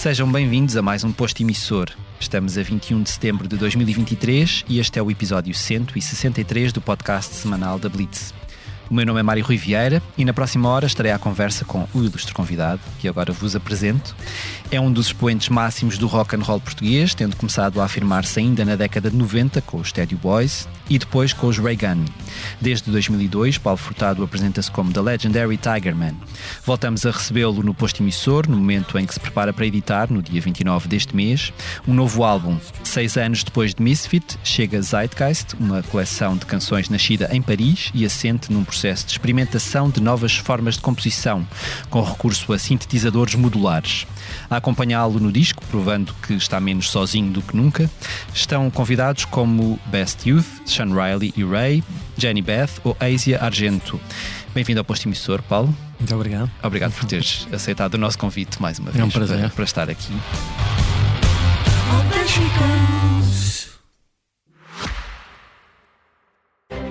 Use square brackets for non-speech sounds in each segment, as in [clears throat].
Sejam bem-vindos a mais um posto emissor. Estamos a 21 de setembro de 2023 e este é o episódio 163 do podcast semanal da Blitz. O meu nome é Mário Rui Vieira e na próxima hora estarei à conversa com o ilustre convidado, que agora vos apresento. É um dos expoentes máximos do rock and roll português, tendo começado a afirmar-se ainda na década de 90 com os Teddy Boys e depois com os Ray Gun. Desde 2002, Paulo Furtado apresenta-se como The Legendary Tiger Man. Voltamos a recebê-lo no posto emissor, no momento em que se prepara para editar, no dia 29 deste mês, um novo álbum. Seis anos depois de Misfit, chega Zeitgeist, uma coleção de canções nascida em Paris e assente num processo de experimentação de novas formas de composição, com recurso a sintetizadores modulares. A acompanhá-lo no disco, provando que está menos sozinho do que nunca, estão convidados como Best Youth, Sean Riley e Ray, Jenny Beth ou Asia Argento. Bem-vindo ao posto emissor, Paulo. Muito obrigado. Obrigado por teres aceitado o nosso convite mais uma vez é um prazer. Para, para estar aqui.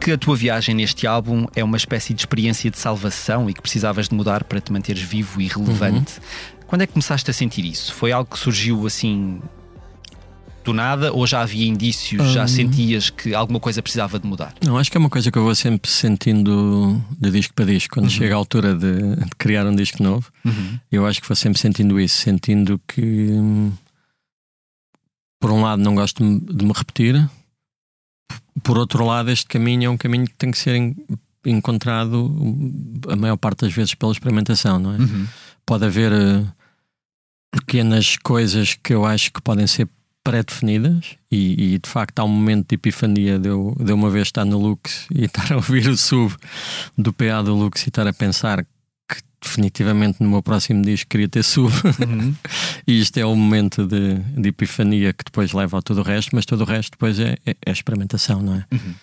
Que a tua viagem neste álbum é uma espécie de experiência de salvação e que precisavas de mudar para te manteres vivo e relevante. Uhum. Quando é que começaste a sentir isso? Foi algo que surgiu assim do nada ou já havia indícios, já sentias que alguma coisa precisava de mudar? Não, acho que é uma coisa que eu vou sempre sentindo de disco para disco. Quando uhum. chega a altura de, de, criar um disco novo, uhum. eu acho que vou sempre sentindo isso, sentindo que por um lado não gosto de me repetir, por outro lado, este caminho é um caminho que tem que ser encontrado a maior parte das vezes pela experimentação, não é? Uhum. Pode haver uh, pequenas coisas que eu acho que podem ser pré-definidas e, e, de facto há um momento de epifania de eu, de uma vez estar no Lux e [laughs] estar a ouvir o sub do PA do Lux e estar a pensar definitivamente no meu próximo disco queria ter sub uhum. [laughs] e isto é o momento de, de, epifania que depois leva a tudo o resto, mas todo o resto depois é, é, é experimentação, não é? Uhum.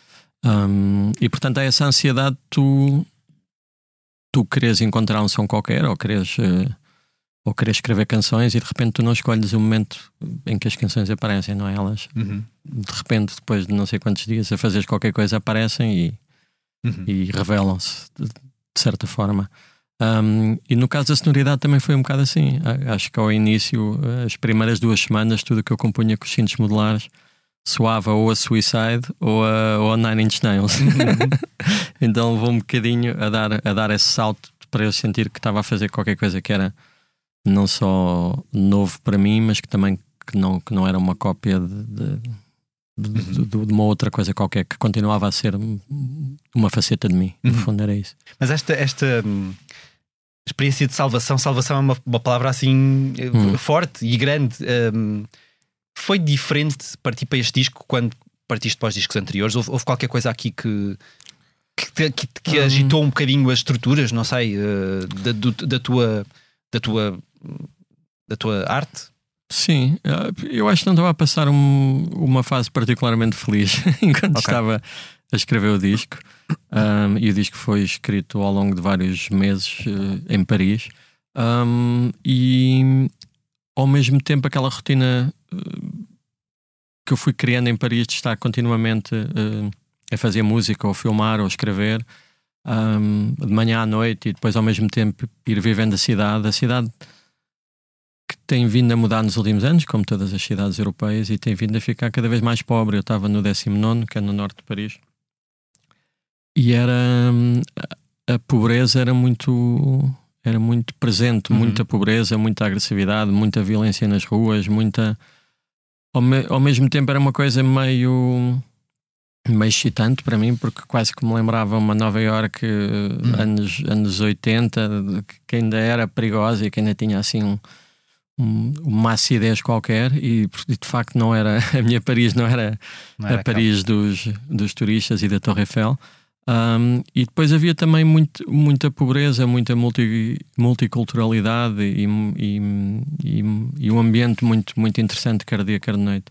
Um, e portanto há essa ansiedade tu tu queres encontrar um som qualquer ou queres uh, ou queres escrever canções e de repente tu não escolhes o momento em que as canções aparecem, não é? Elas uhum. de repente, depois de não sei quantos dias a fazeres qualquer coisa, aparecem e, uhum. e revelam-se de, de, certa forma. Um, e no caso da sonoridade também foi um bocado assim. Acho que ao início, as primeiras duas semanas, tudo que eu compunha com os cintos modulares soava ou a Suicide ou a, ou a Nine Inch Nails. Uhum. [laughs] então levou um bocadinho a dar, a dar esse salto para eu sentir que estava a fazer qualquer coisa que era não só novo para mim, mas que também que não, que não era uma cópia de, de, de, de, uma outra coisa qualquer, que continuava a ser uma faceta de mim. No uhum. fundo, era isso. Mas esta, esta hum, experiência de salvação, salvação é uma, uma palavra assim hum. forte e grande. Um, foi diferente partir para este disco quando partiste para os discos anteriores? Houve, houve qualquer coisa aqui que. Que, que, que hum. agitou um bocadinho as estruturas, não sei, uh, da, do, da tua da tua da tua arte? Sim, eh, eu acho que não estava a passar um, uma fase particularmente feliz [laughs] enquanto okay. estava a escrever o disco. Um, e o disco foi escrito ao longo de vários meses uh, em Paris. Um, e ao mesmo tempo, aquela rotina uh, que eu fui criando em Paris de estar continuamente uh, a fazer música, ou filmar, ou escrever, um, de manhã à noite, e depois ao mesmo tempo ir vivendo a cidade. A cidade que tem vindo a mudar nos últimos anos, como todas as cidades europeias, e tem vindo a ficar cada vez mais pobre. Eu estava no 19, que é no norte de Paris, e era. A pobreza era muito. era muito presente, uhum. muita pobreza, muita agressividade, muita violência nas ruas, muita. Ao, me... ao mesmo tempo era uma coisa meio meio excitante para mim, porque quase que me lembrava uma Nova York hum. anos, anos 80, que ainda era perigosa e que ainda tinha assim um, um, uma acidez qualquer, e de facto não era [laughs] a minha Paris, não era, não era a Paris dos, dos turistas e da Torre Eiffel. Um, e depois havia também muito, muita pobreza, muita multi, multiculturalidade e, e, e, e, um ambiente muito, muito interessante, quer dia, quer noite.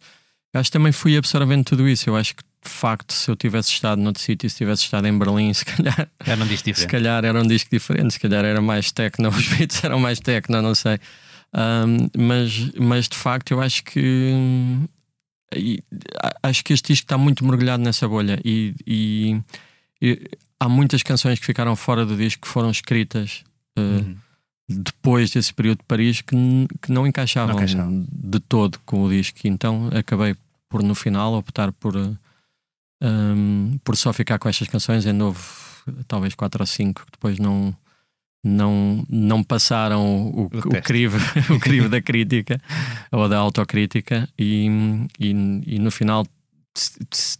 Acho que também fui absorvendo tudo isso. Eu acho que de facto, se eu tivesse estado noutro sítio, se tivesse estado em Berlim, se calhar era um disco diferente. Se calhar era um disco diferente, se calhar era mais techno, [laughs] os beats eram mais techno, não sei. Um, mas, mas de facto, eu acho que acho que este disco está muito mergulhado nessa bolha e, e, há muitas canções que ficaram fora do disco que foram escritas uh, uhum. depois desse período de Paris que, que não, encaixavam não encaixavam de todo com o disco. Então acabei por no final optar por uh, um, por só ficar com estas canções. é novo talvez quatro ou cinco, que depois não, não, não passaram o, o, o, crivo, [laughs] o crivo da crítica ou da autocrítica, e, e, e no final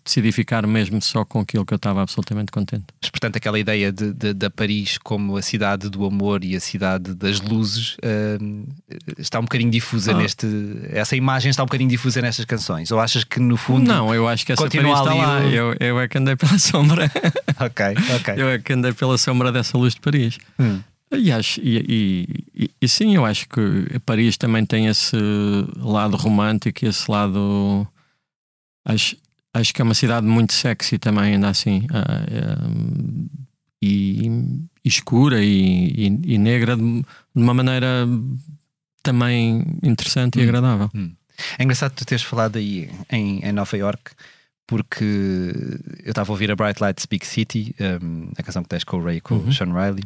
decidi ficar mesmo só com aquilo que eu estava absolutamente contente. Mas, portanto, aquela ideia de, de, de, Paris como a cidade do amor e a cidade das luzes uh, está um bocadinho difusa ah. neste. Essa imagem está um bocadinho difusa nestas canções? Ou achas que no fundo. Não, eu acho que essa Paris está lá. O... Eu, eu é que andei pela [laughs] sombra. ok, ok. Eu é que andei pela sombra dessa luz de Paris. Hum. E, acho, e, e, e, sim, eu acho que Paris também tem esse lado romântico, esse lado. Acho, acho que é uma cidade muito sexy também, ainda assim. Uh, e, e, escura e, e, negra de, uma maneira também interessante hum, e agradável. Hum. É engraçado tu teres falado aí em, em Nova York porque eu estava a ouvir a Bright Lights Big City, um, a canção que tens com o Ray, com uhum. o Sean Riley,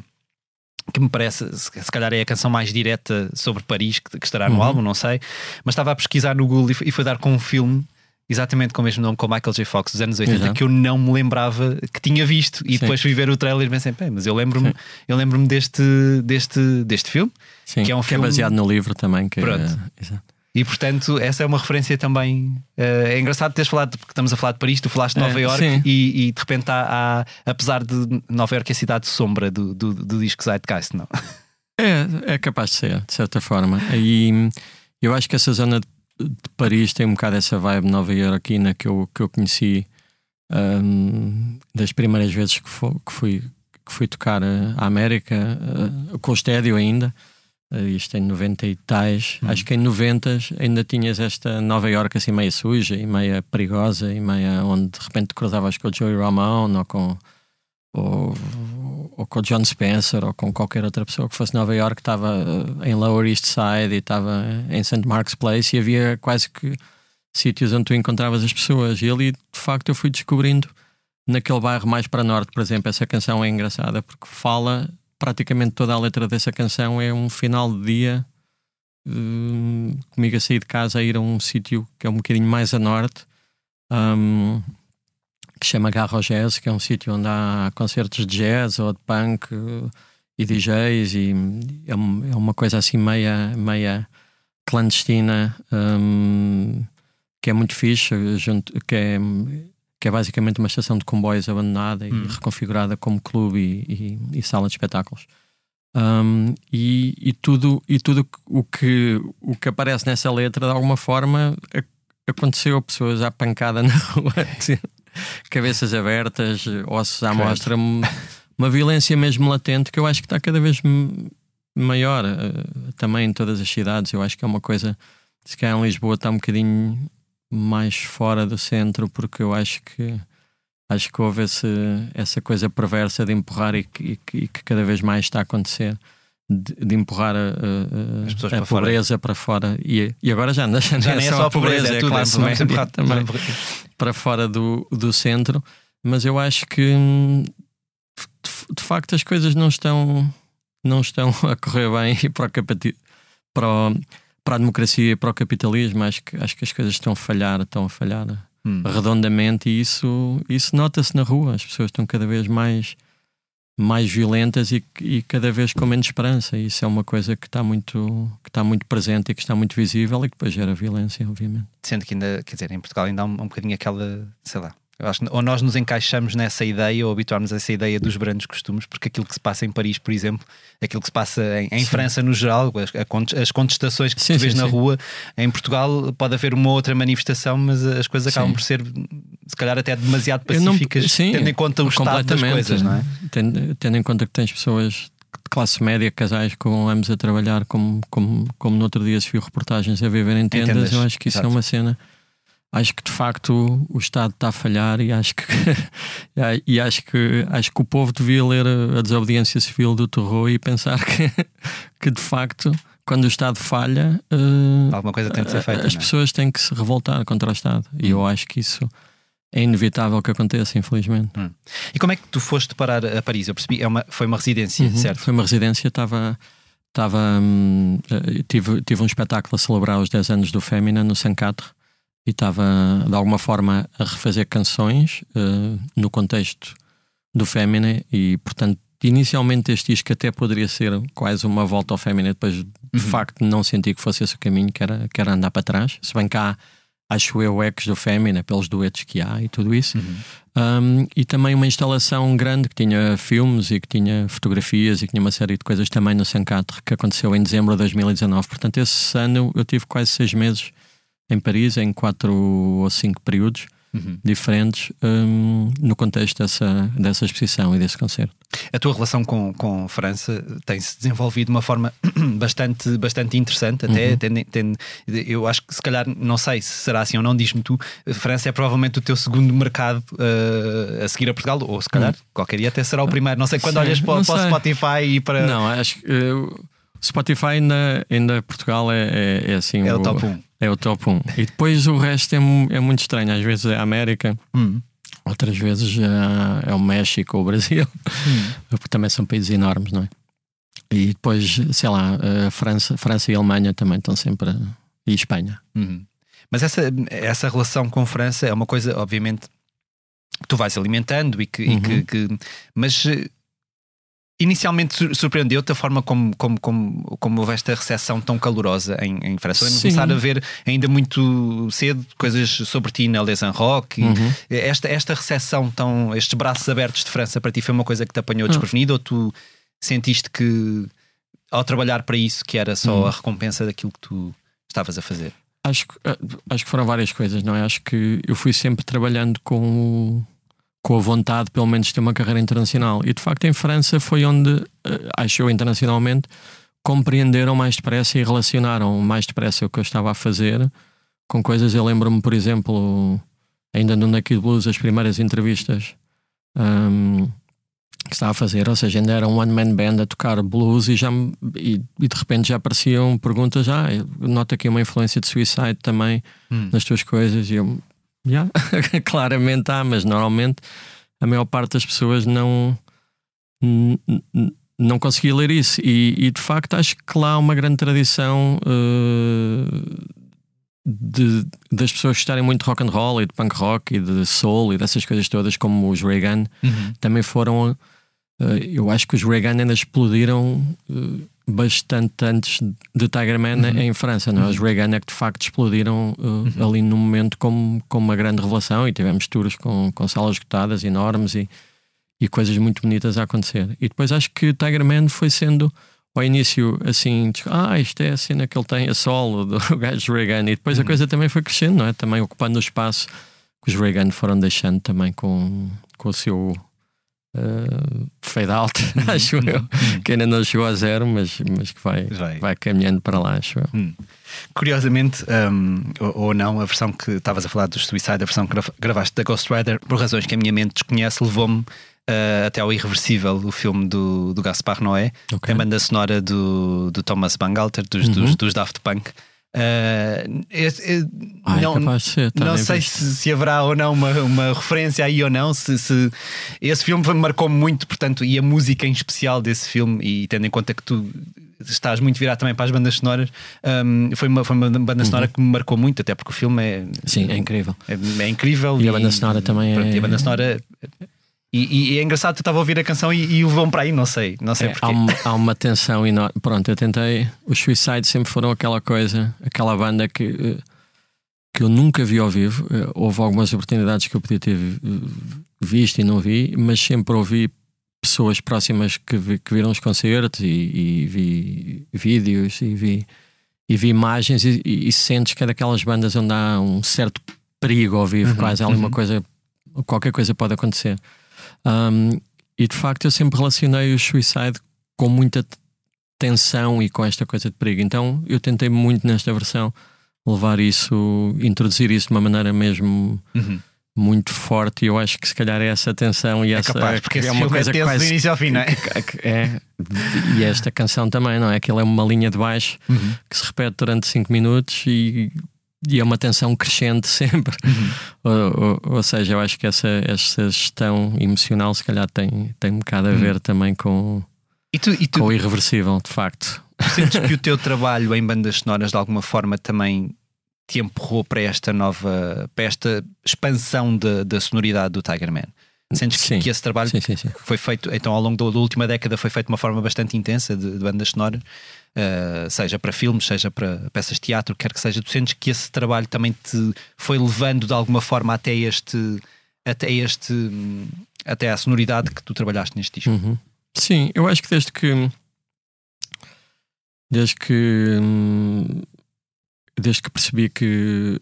que me parece, se calhar é a canção mais direta sobre Paris que, que estará no uhum. álbum, não sei, mas estava a pesquisar no Google e foi dar com um filme exatamente com o mesmo nome, com Michael J. Fox dos anos 80, Exato. que eu não me lembrava que tinha visto. E Sim. depois fui ver o trailer e pensei, mas eu lembro-me eu lembro deste, deste, deste filme, Sim, que é um que é filme. É baseado no livro também. Que Pronto. É... E portanto, essa é uma referência também. Uh, é engraçado teres falado, porque estamos a falar de Paris, tu falaste de Nova é, York e, e, de repente há, há, apesar de Nova York é a cidade sombra do, do, do disco Zeitgeist, não? É, é capaz de ser, de certa forma. E eu acho que essa zona de de Paris tem um bocado essa vibe nova iorquina que eu, que eu conheci um, das primeiras vezes que, fui, que fui, que fui tocar à América, uh, com o estédio ainda. Uh, isto em 90 e tais. Uhum. Acho que em 90 ainda tinhas esta Nova York assim meio suja e meia perigosa e meia onde de repente cruzavas com o Joey Ramone ou com ou, ou com o John Spencer ou com qualquer outra pessoa que fosse Nova York, estava eh, em Lower East Side e estava em St. Mark's Place e havia quase que sítios onde tu encontravas as pessoas. E ali, de facto, eu fui descobrindo naquele bairro mais para norte, por exemplo. Essa canção é engraçada porque fala praticamente toda a letra dessa canção é um final de dia. Uh, comigo a sair de casa a ir a um sítio que é um bocadinho mais a norte um, que chama Garro Jazz, que é um sítio onde há concertos de jazz ou de punk e DJs e é, é uma coisa assim meia, meia clandestina um, que é muito fixe, junto, que, é, que é basicamente uma estação de comboios abandonada e hum. reconfigurada como clube e, e, e sala de espetáculos. Um, e, e, tudo, e tudo o, que, o que aparece nessa letra, de alguma forma, aconteceu a pessoas à pancada na [laughs] rua cabeças abertas, ossos à mostra, uma violência mesmo latente que eu acho que está cada vez maior uh, também em todas as cidades. Eu acho que é uma coisa, se calhar em Lisboa está um bocadinho mais fora do centro, porque eu acho que acho que houve esse, essa coisa perversa de empurrar e que, e que cada vez mais está a acontecer de, de empurrar a, a, a para pobreza fora. para fora. E, e agora já, [laughs] já, já não é, é só a pobreza, é, é tudo, classe média [laughs] também para fora do, do centro. Mas eu acho que de, de facto as coisas não estão, não estão [laughs] a correr bem para, o capati, para, o, para a democracia e para o capitalismo. Acho que, acho que as coisas estão a falhar, estão a falhar hum. redondamente e isso, isso nota-se na rua. As pessoas estão cada vez mais mais violentas e, e, cada vez com menos esperança. E isso é uma coisa que está muito, que está muito presente e que está muito visível e que depois gera violência, obviamente. Sendo que ainda, quer dizer, em Portugal ainda há um, um bocadinho aquela, sei lá, eu acho que ou nós nos encaixamos nessa ideia ou habituarmos a essa ideia dos grandes costumes, porque aquilo que se passa em Paris, por exemplo, aquilo que se passa em, em França no geral, as, as contestações que sim, tu vês sim, na sim. rua, em Portugal pode haver uma outra manifestação, mas as coisas acabam por ser, se calhar, até demasiado pacíficas, não, tendo em conta o estado das coisas, não é? Tendo, tendo em conta que tens pessoas de classe média, casais com ambos a trabalhar, como, como, como no outro dia se viu reportagens a viver em tendas, Entendes? eu acho que isso é Exato. é uma cena acho que de facto o Estado está a falhar e acho que [laughs] e acho que acho que o povo devia ler a desobediência civil do terror e pensar [laughs] que, que de facto quando o Estado falha uh, alguma coisa tem de ser feita as é? pessoas têm que se revoltar contra o Estado hum. e eu acho que isso é inevitável que aconteça, infelizmente. Hum. E como é que tu foste parar a Paris? Eu percebi, é uma, foi uma residência, uhum, certo? Foi uma residência, estava. Estava, hum, eh, tive, tive um espetáculo a celebrar os 10 anos do Fémina no Sancatre e estava de alguma forma a refazer canções uh, no contexto do Fémina e portanto inicialmente este disco até poderia ser quase uma volta ao Fémina depois de uhum. facto não senti que fosse esse o caminho que era, que era andar para trás. Se bem que há acho eu ecos do Fémina pelos duetos que há e tudo isso. Uhum. um, e também uma instalação grande que tinha filmes e que tinha fotografias e que tinha uma série de coisas também no Sancatre que aconteceu em dezembro de 2019 portanto esse ano eu tive quase seis meses em Paris, em quatro ou cinco períodos uhum. diferentes, um, no contexto dessa, dessa exposição e desse concerto. A tua relação com, com França tem-se desenvolvido de uma forma [clears throat] bastante, bastante interessante, até. Uhum. Tem, tem, eu acho que, se calhar, não sei se será assim ou não, diz-me tu, França é provavelmente o teu segundo mercado uh, a seguir a Portugal, ou se calhar, uhum. qualquer dia até será o primeiro. Não sei quando Sim, olhas para, para o Spotify e para. Não, acho que. Spotify ainda, ainda Portugal é, é, é assim. É o, o top 1. É o top 1. E depois o resto é, é muito estranho. Às vezes é a América, hum. outras vezes é, é, o México ou o Brasil, hum. porque [laughs] também são países enormes, não é? E depois, sei lá, a França, França e a Alemanha também estão sempre. E Espanha. Uhum. Mas essa, essa relação com a França é uma coisa, obviamente, que tu vais alimentando e que. Uhum. E que, que mas Inicialmente surpreendeu-te a forma como, como, como, como houve esta recepção tão calorosa em, em França? Lembro começar a ver ainda muito cedo coisas sobre ti na Les Rock. Uhum. Esta, esta recepção tão. estes braços abertos de França para ti foi uma coisa que te apanhou uhum. desprevenido ou tu sentiste que ao trabalhar para isso que era só uhum. a recompensa daquilo que tu estavas a fazer? Acho, eh, acho que foram várias coisas, não é? Acho que eu fui sempre trabalhando com com a vontade, pelo menos, de ter uma carreira internacional. E de facto, em França foi onde, eh, acho eu, internacionalmente, compreenderam mais depressa e relacionaram mais depressa o que eu estava a fazer com coisas. Eu lembro-me, por exemplo, ainda no Naked Blues, as primeiras entrevistas um, que estava a fazer, ou seja, ainda era um one-man band a tocar blues e, já, e, e, de repente já apareciam perguntas. Ah, nota aqui uma influência de Suicide também hum. nas tuas coisas. E eu, Yeah. [laughs] Claramente há, mas normalmente a maior parte das pessoas não não conseguia ler isso e, e, de facto acho que lá há uma grande tradição uh, de, das pessoas gostarem muito de rock and roll e de punk rock e de soul e dessas coisas todas como os Reagan uhum. também foram uh, eu acho que os Reagan ainda explodiram uh, bastante antes de Tiger Man uhum. em França. Não? É? Os uhum. Reagan é que de facto explodiram uh, uhum. ali no momento como, como uma grande revelação e tivemos tours com, com salas esgotadas enormes e, e coisas muito bonitas a acontecer. E depois acho que Tiger Man foi sendo ao início assim, ah, isto é a cena que ele tem a solo do [laughs] gajo Reagan, e depois uhum. a coisa também foi crescendo, não é? Também ocupando o espaço que os Reagan foram deixando também com, com o seu uh, fade out, uhum. acho eu, uhum. que ainda não chegou a zero, mas, mas que vai, vai. vai caminhando para lá, acho eu. Hum. Curiosamente, um, ou, ou, não, a versão que estavas a falar do Suicide, a versão que gravaste da Ghost Rider, por razões que a minha mente desconhece, levou-me Uh, até ao Irreversível, o filme do, do Gaspar Noé, okay. a banda sonora do, do Thomas Bangalter, dos, uhum. dos, dos Daft Punk. Uh, Ai, não, ser, não sei se, se, haverá ou não uma, uma referência aí ou não. Se, se esse filme marcou-me muito, portanto, e a música em especial desse filme, e tendo em conta que tu estás muito virado também para as bandas sonoras, um, foi, uma, foi uma banda sonora uhum. que me marcou muito, até porque o filme é. Sim, é incrível. É, é incrível. E, e, a banda sonora também é. E a banda sonora E, e, é engraçado, tu estava a ouvir a canção e, e o vão para aí, não sei, não sei é, porquê. Há uma, há uma tensão enorme. Pronto, eu tentei. Os Suicide sempre foram aquela coisa, aquela banda que, eh, que eu nunca vi ao vivo. Eh, houve algumas oportunidades que eu podia ter visto e não vi, mas sempre ouvi pessoas próximas que, vi, que viram os concertos e, e, vi vídeos e vi, e vi imagens e, e, sentes que é daquelas bandas onde há um certo perigo ao vivo, uhum, quase uhum. uma coisa, qualquer coisa pode acontecer. Um, e de facto eu sempre relacionei o Suicide com muita tensão e com esta coisa de perigo. Então eu tentei muito nesta versão levar isso, introduzir isso de uma maneira mesmo. Uhum muito forte e eu acho que se calhar é essa tensão e é essa capaz, porque é uma coisa é quase do início ao fim, não é? é? E esta canção também, não é? Aquilo é uma linha de baixo uhum. que se repete durante 5 minutos e, e, é uma tensão crescente [laughs] sempre. Uhum. Ou, ou, ou, seja, eu acho que essa, essa gestão emocional se calhar tem, tem um bocado a uhum. ver também com, e tu, e tu, com o irreversível, de facto. Sentes que o [laughs] teu trabalho em bandas sonoras de alguma forma também te empurrou para esta nova, para esta expansão da sonoridade do Tiger Man? Sentes que, que esse trabalho sim, sim, foi feito, então ao longo da, da, última década foi feito de uma forma bastante intensa de, de bandas sonoras, uh, seja para filmes, seja para peças de teatro, quer que seja, tu sentes que esse trabalho também te foi levando de alguma forma até este, até este, até a sonoridade que tu trabalhaste neste disco? Uhum. Sim, eu acho que desde que desde que desde que percebi que,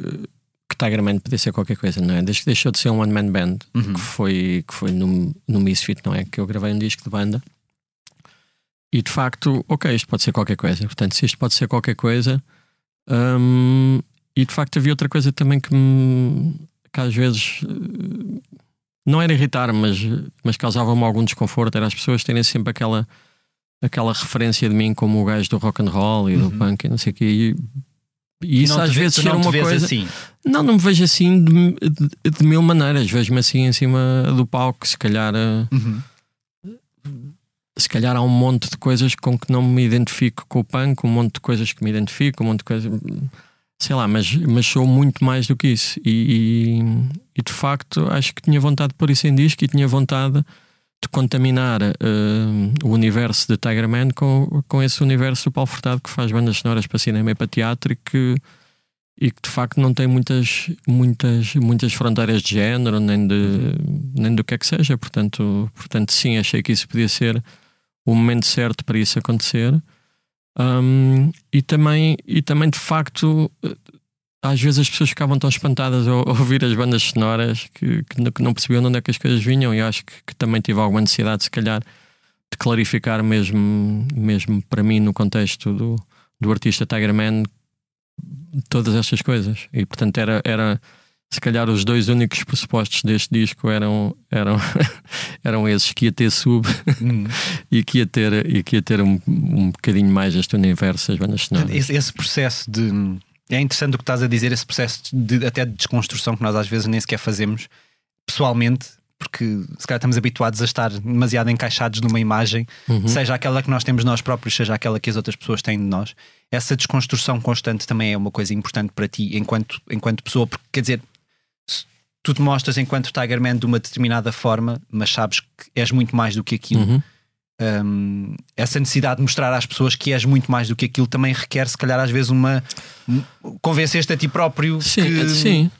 que Tiger Man podia ser qualquer coisa, não é? Desde que deixou de ser um one-man band, uhum. que foi, que foi no, no Misfit, não é? Que eu gravei um disco de banda. E de facto, ok, isto pode ser qualquer coisa. Portanto, se isto pode ser qualquer coisa. Hum, e de facto havia outra coisa também que, me, que às vezes não era irritar, mas, mas causava-me algum desconforto. Era as pessoas terem sempre aquela, aquela referência de mim como o gajo do rock and roll e uhum. do punk e não sei o quê. E e isso às vezes era uma coisa. Assim. Não, não me vejo assim de, de, de mil maneiras. Vejo-me assim em cima do palco. Se calhar. Eh, uhum. Se calhar há um monte de coisas com que não me identifico com o punk, um monte de coisas que me identifico, um monte de coisas. Sei lá, mas, mas sou muito mais do que isso. E, e, e de facto acho que tinha vontade de pôr isso em disco e tinha vontade de contaminar uh, o universo de Tiger Man com, com esse universo do Paulo Furtado que faz bandas sonoras para cinema e para teatro e que, e que de facto não tem muitas, muitas, muitas fronteiras de género nem, de, nem do que é que seja. Portanto, portanto, sim, achei que isso podia ser o momento certo para isso acontecer. Um, e, também, e também de facto às vezes as pessoas ficavam tão espantadas ao, [laughs] ouvir as bandas sonoras que, que, não percebiam de onde é que as coisas vinham e acho que, que, também tive alguma necessidade, se calhar, de clarificar mesmo, mesmo para mim no contexto do, do artista Tiger Man todas estas coisas. E portanto era, era se calhar os dois únicos pressupostos deste disco eram, eram, [laughs] eram esses que ia ter sub hum. [laughs] e que ia ter, e que ia ter um, um bocadinho mais este universo das bandas sonoras. Esse, esse processo de é interessante o que estás a dizer, esse processo de, até de desconstrução que nós às vezes nem sequer fazemos pessoalmente, porque se calhar estamos habituados a estar demasiado encaixados numa imagem, uhum. seja aquela que nós temos nós próprios, seja aquela que as outras pessoas têm de nós. Essa desconstrução constante também é uma coisa importante para ti enquanto, enquanto pessoa, porque quer dizer, tu te mostras enquanto Tiger Man de uma determinada forma, mas sabes que és muito mais do que aquilo. Uhum um, essa necessidade de mostrar às pessoas que és muito mais do que aquilo também requer, se calhar, às vezes, uma. convencer-te a ti próprio. Sim, que, sim.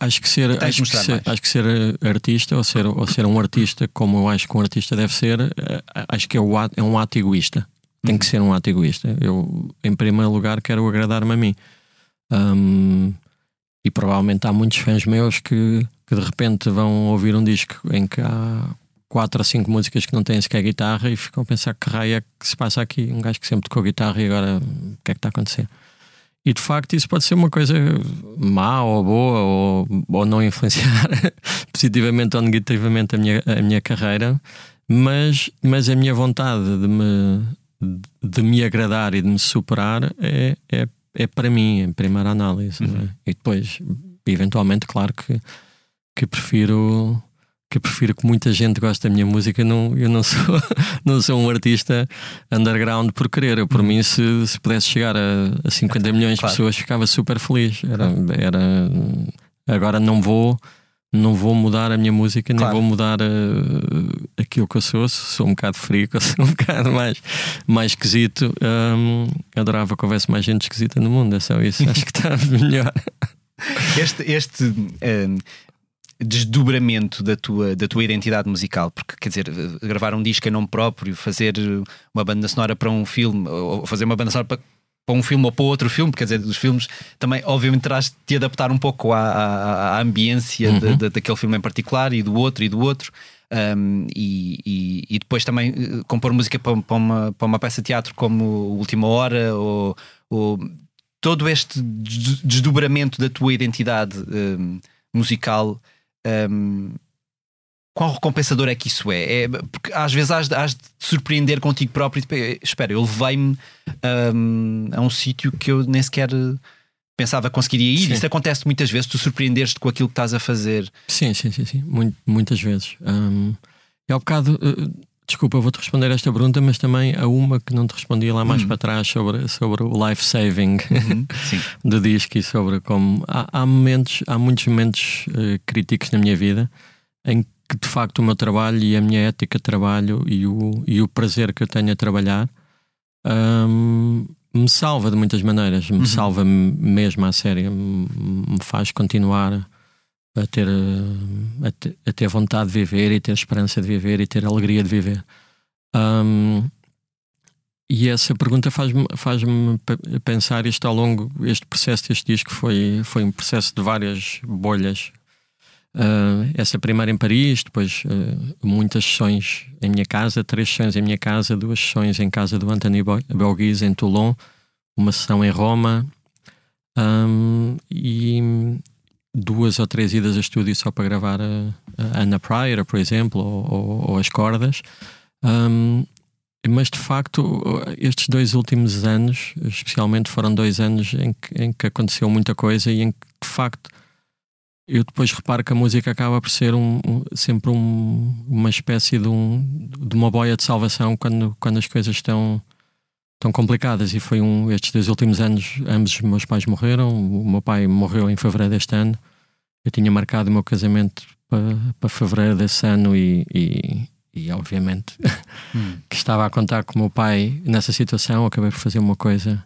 acho que ser, acho que ser, acho que ser artista ou ser, ou ser um artista, como eu acho que um artista deve ser, eh, acho que é, o, é um ato egoísta. Tem uhum. que ser um ato egoísta. Eu, em primeiro lugar, quero agradar-me a mim. Um, e provavelmente há muitos fãs meus que, que de repente vão ouvir um disco em que há quatro ou cinco músicas que não têm sequer guitarra e ficam a pensar que raio é que se passa aqui. Um gajo que sempre tocou guitarra e agora o que é que está a acontecer? E de facto isso pode ser uma coisa má ou boa ou, ou não influenciar [laughs] positivamente ou negativamente a minha, a minha carreira, mas, mas a minha vontade de me, de me agradar e de me superar é, é, é para mim, em primeira análise. É? Uhum. E depois, eventualmente, claro que, que prefiro que prefiro que muita gente goste da minha música. Não, eu não [laughs] sou, não sou um artista underground por querer. Eu, por uhum. mim, se, se pudesse chegar a, a 50 milhões de claro. pessoas, ficava super feliz. Era, era, agora não vou não vou mudar a minha música, nem claro. vou mudar uh, aquilo que eu sou. Sou um bocado frio, [laughs] sou um bocado mais, mais esquisito. Um, adorava que houvesse mais gente esquisita no mundo, é só isso. Acho que está [laughs] melhor. Este, este um, desdobramento da tua, da tua identidade musical, porque quer dizer, gravar um disco em nome próprio, fazer uma banda sonora para um filme, ou fazer uma banda sonora para para um filme ou para outro filme, quer dizer, dos filmes também, obviamente, terás de te adaptar um pouco à, à, à ambiência uhum. de, de, daquele filme em particular e do outro e do outro. Um, e, e, e, depois também uh, compor música para, para, uma, para uma peça de teatro como Última Hora ou, ou todo este desdobramento da tua identidade um, musical. Um, quão recompensador é que isso é? é porque às vezes has, has de surpreender contigo próprio e tipo, espera, eu levei-me um, a um sítio que eu nem sequer pensava que conseguiria ir. Sim. Isso acontece muitas vezes, tu surpreendeste com aquilo que estás a fazer. Sim, sim, sim, sim. Muito, muitas vezes. Um, e ao bocado, uh, desculpa, vou-te responder esta pergunta, mas também a uma que não te respondi lá mais uhum. para trás sobre, sobre o life saving uhum. [laughs] do disco e sobre como há, há momentos, há muitos momentos uh, críticos na minha vida em que que de facto o meu trabalho e a minha ética de trabalho e o, e o prazer que eu tenho a trabalhar um, me salva de muitas maneiras, me uhum. salva mesmo a sério, me faz continuar a ter, a ter, a, ter, vontade de viver e ter esperança de viver e ter alegria de viver. Um, e essa pergunta faz-me faz pensar isto ao longo, este processo deste disco foi, foi um processo de várias bolhas Uh, essa primeira em Paris, depois uh, muitas sessões em minha casa, três sessões em minha casa, duas sessões em casa do Anthony Belguise em Toulon, uma sessão em Roma um, e duas ou três idas a estúdio só para gravar a, a Anna Pryor, por exemplo, ou, ou, ou as cordas. Um, mas de facto, estes dois últimos anos, especialmente, foram dois anos em que, em que aconteceu muita coisa e em que de facto eu depois reparo que a música acaba por ser um, um, sempre um, uma espécie de, de, uma boia de salvação quando, quando as coisas estão, estão complicadas. E foi um, estes dois últimos anos, ambos os meus pais morreram. O meu pai morreu em fevereiro deste ano. Eu tinha marcado o meu casamento para, para fevereiro desse ano e, e, e obviamente [laughs] hum. que estava a contar com o meu pai nessa situação. Acabei por fazer uma coisa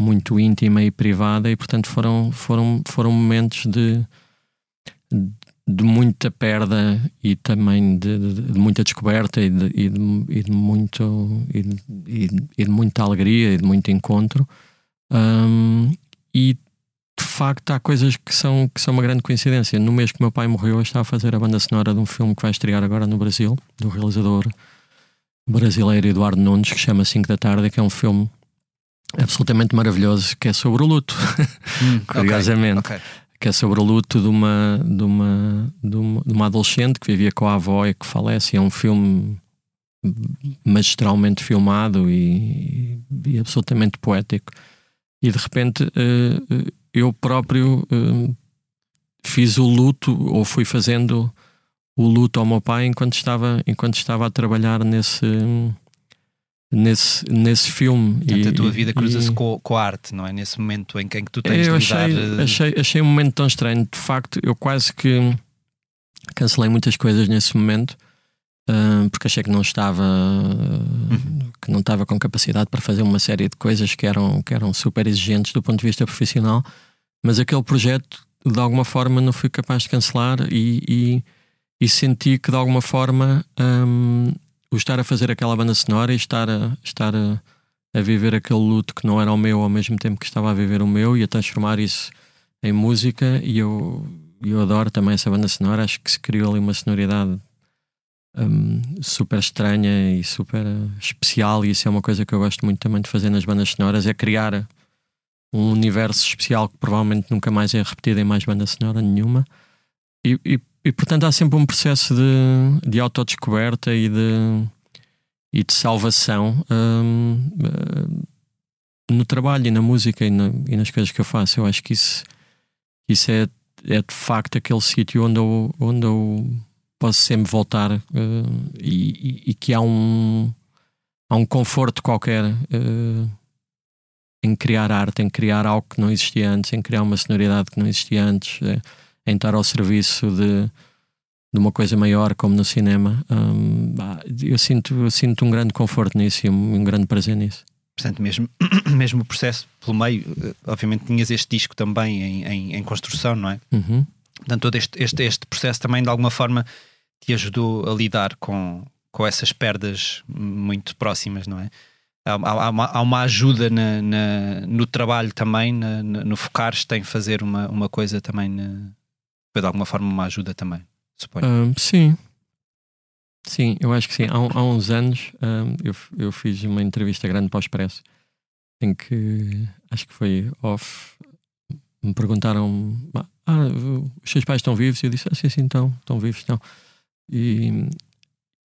muito íntima e privada e portanto foram, foram, foram momentos de de muita perda e também de, de, de muita descoberta e de, e e de muito e de, muita alegria e de muito encontro. Um, e de facto há coisas que são, que são uma grande coincidência. No mês que meu pai morreu eu estava a fazer a banda sonora de um filme que vai estrear agora no Brasil do realizador brasileiro Eduardo Nunes que chama 5 da tarde que é um filme absolutamente maravilhoso que é sobre o luto hum, [laughs] curiosamente. okay, okay que é sobre o luto de uma, de uma, de uma, de uma adolescente que vivia com a avó e que falece. É um filme magistralmente filmado e, e absolutamente poético. E de repente uh, eu próprio uh, fiz o luto, ou fui fazendo o luto ao meu pai enquanto estava, enquanto estava a trabalhar nesse nesse, nesse filme. Portanto, e, a tua vida cruza-se com, com, a arte, não é? Nesse momento em que, em que tu tens eu de lidar... achei, achei, achei um momento tão estranho. De facto, eu quase que cancelei muitas coisas nesse momento. Uh, porque achei que não estava uh, que não estava com capacidade para fazer uma série de coisas que eram, que eram super exigentes do ponto de vista profissional mas aquele projeto de alguma forma não fui capaz de cancelar e, e, e senti que de alguma forma um, o estar a fazer aquela banda sonora e estar a, estar a, a viver aquele luto que não era o meu ao mesmo tempo que estava a viver o meu e a transformar isso em música. E eu, eu adoro também essa banda sonora, acho que se criou ali uma sonoridade um, super estranha e super especial. E isso é uma coisa que eu gosto muito também de fazer nas bandas sonoras, é criar um universo especial que provavelmente nunca mais é repetido em mais banda sonora nenhuma. E, e e portanto há sempre um processo de, de autodescoberta e de, e de salvação um, no trabalho e na música e, na, e, nas coisas que eu faço. Eu acho que isso, isso é, é de facto aquele sítio onde eu, onde eu posso sempre voltar uh, e, e, que há um, há um conforto qualquer em criar arte, em criar algo que não existia antes, em criar uma sonoridade que não existia antes. Uh, em estar ao serviço de, de uma coisa maior como no cinema. Um, eu, sinto, eu sinto um grande conforto nisso e um, um grande prazer nisso. Portanto, mesmo, [coughs] mesmo o processo pelo meio, eh, obviamente tinhas este disco também em, em, em construção, não é? Uhum. Portanto, todo este, este, este processo também de alguma forma te ajudou a lidar com, com essas perdas muito próximas, não é? Há, há, uma, há uma, ajuda na, na, no trabalho também, na, no focares em fazer uma, uma coisa também, foi de alguma forma uma ajuda também, suponho. Um, sim, sim, eu acho que sim. Há, há uns anos um, eu, eu fiz uma entrevista grande para o Expresso em que acho que foi off. Me perguntaram: Ah, os seus pais estão vivos? E eu disse: Ah, sim, sim, estão, estão vivos, estão. E,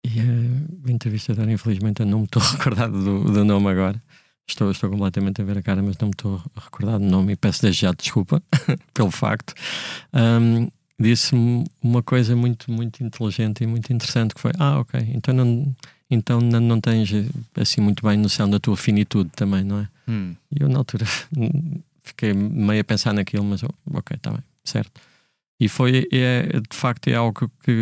e a entrevistadora, infelizmente, eu não me estou [laughs] recordado do, do nome agora. Estou, estou completamente a ver a cara, mas não me estou a recordar do nome e peço desde já desculpa [laughs] pelo facto. Um, Disse-me uma coisa muito, muito inteligente e muito interessante que foi: Ah, ok, então não, então não, não tens assim muito bem noção da tua finitude também, não é? Hum. E eu na altura [laughs] fiquei meio a pensar naquilo, mas eu, ok, está bem, certo. E foi, é, de facto, é algo que,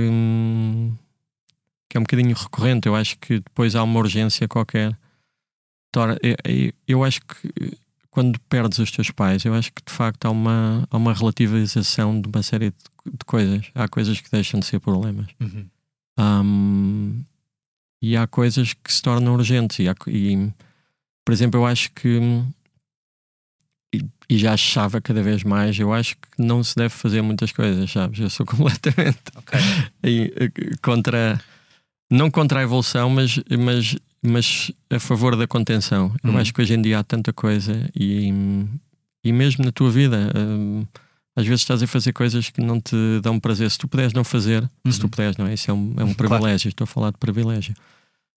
que é um bocadinho recorrente. Eu acho que depois há uma urgência qualquer. Eu, eu acho que quando perdes os teus pais, eu acho que de facto há uma, há uma relativização de uma série de, de coisas. Há coisas que deixam de ser problemas. Uhum. Um, e há coisas que se tornam urgentes. E, há, e por exemplo, eu acho que e, e, já achava cada vez mais, eu acho que não se deve fazer muitas coisas, sabes? Eu sou [laughs] completamente okay. contra, não contra a evolução, mas, mas, mas a favor da contenção. Eu uhum. acho que hoje em dia há tanta coisa e, e mesmo na tua vida, hum, às vezes estás a fazer coisas que não te dão prazer. Se tu puderes não fazer, uhum. se tu uhum. puderes, não é? Isso é um, é um privilégio, claro. estou a falar de privilégio.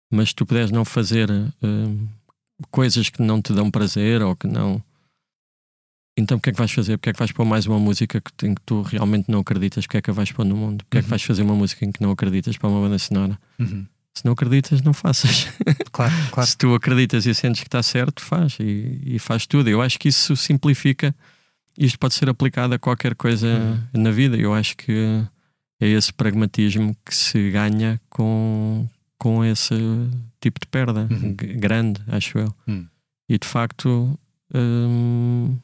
Mas se tu puderes não fazer hum, coisas que não te dão prazer ou que não então o que é que vais fazer? Porque é que vais pôr mais uma música que, em que tu realmente não acreditas? Porque é que vais pôr no mundo? Porque uhum. é que uhum. vais fazer uma música em que não acreditas para uma banda sonora? Uhum. Se não acreditas, não faças. [laughs] Claro, claro. Se tu acreditas e sentes que está certo, faz e, e, faz tudo. Eu acho que isso simplifica. Isto pode ser aplicado a qualquer coisa uhum. na vida. Eu acho que é esse pragmatismo que se ganha com, com esse tipo de perda uhum. grande, acho eu. Uhum. E de facto. Hum,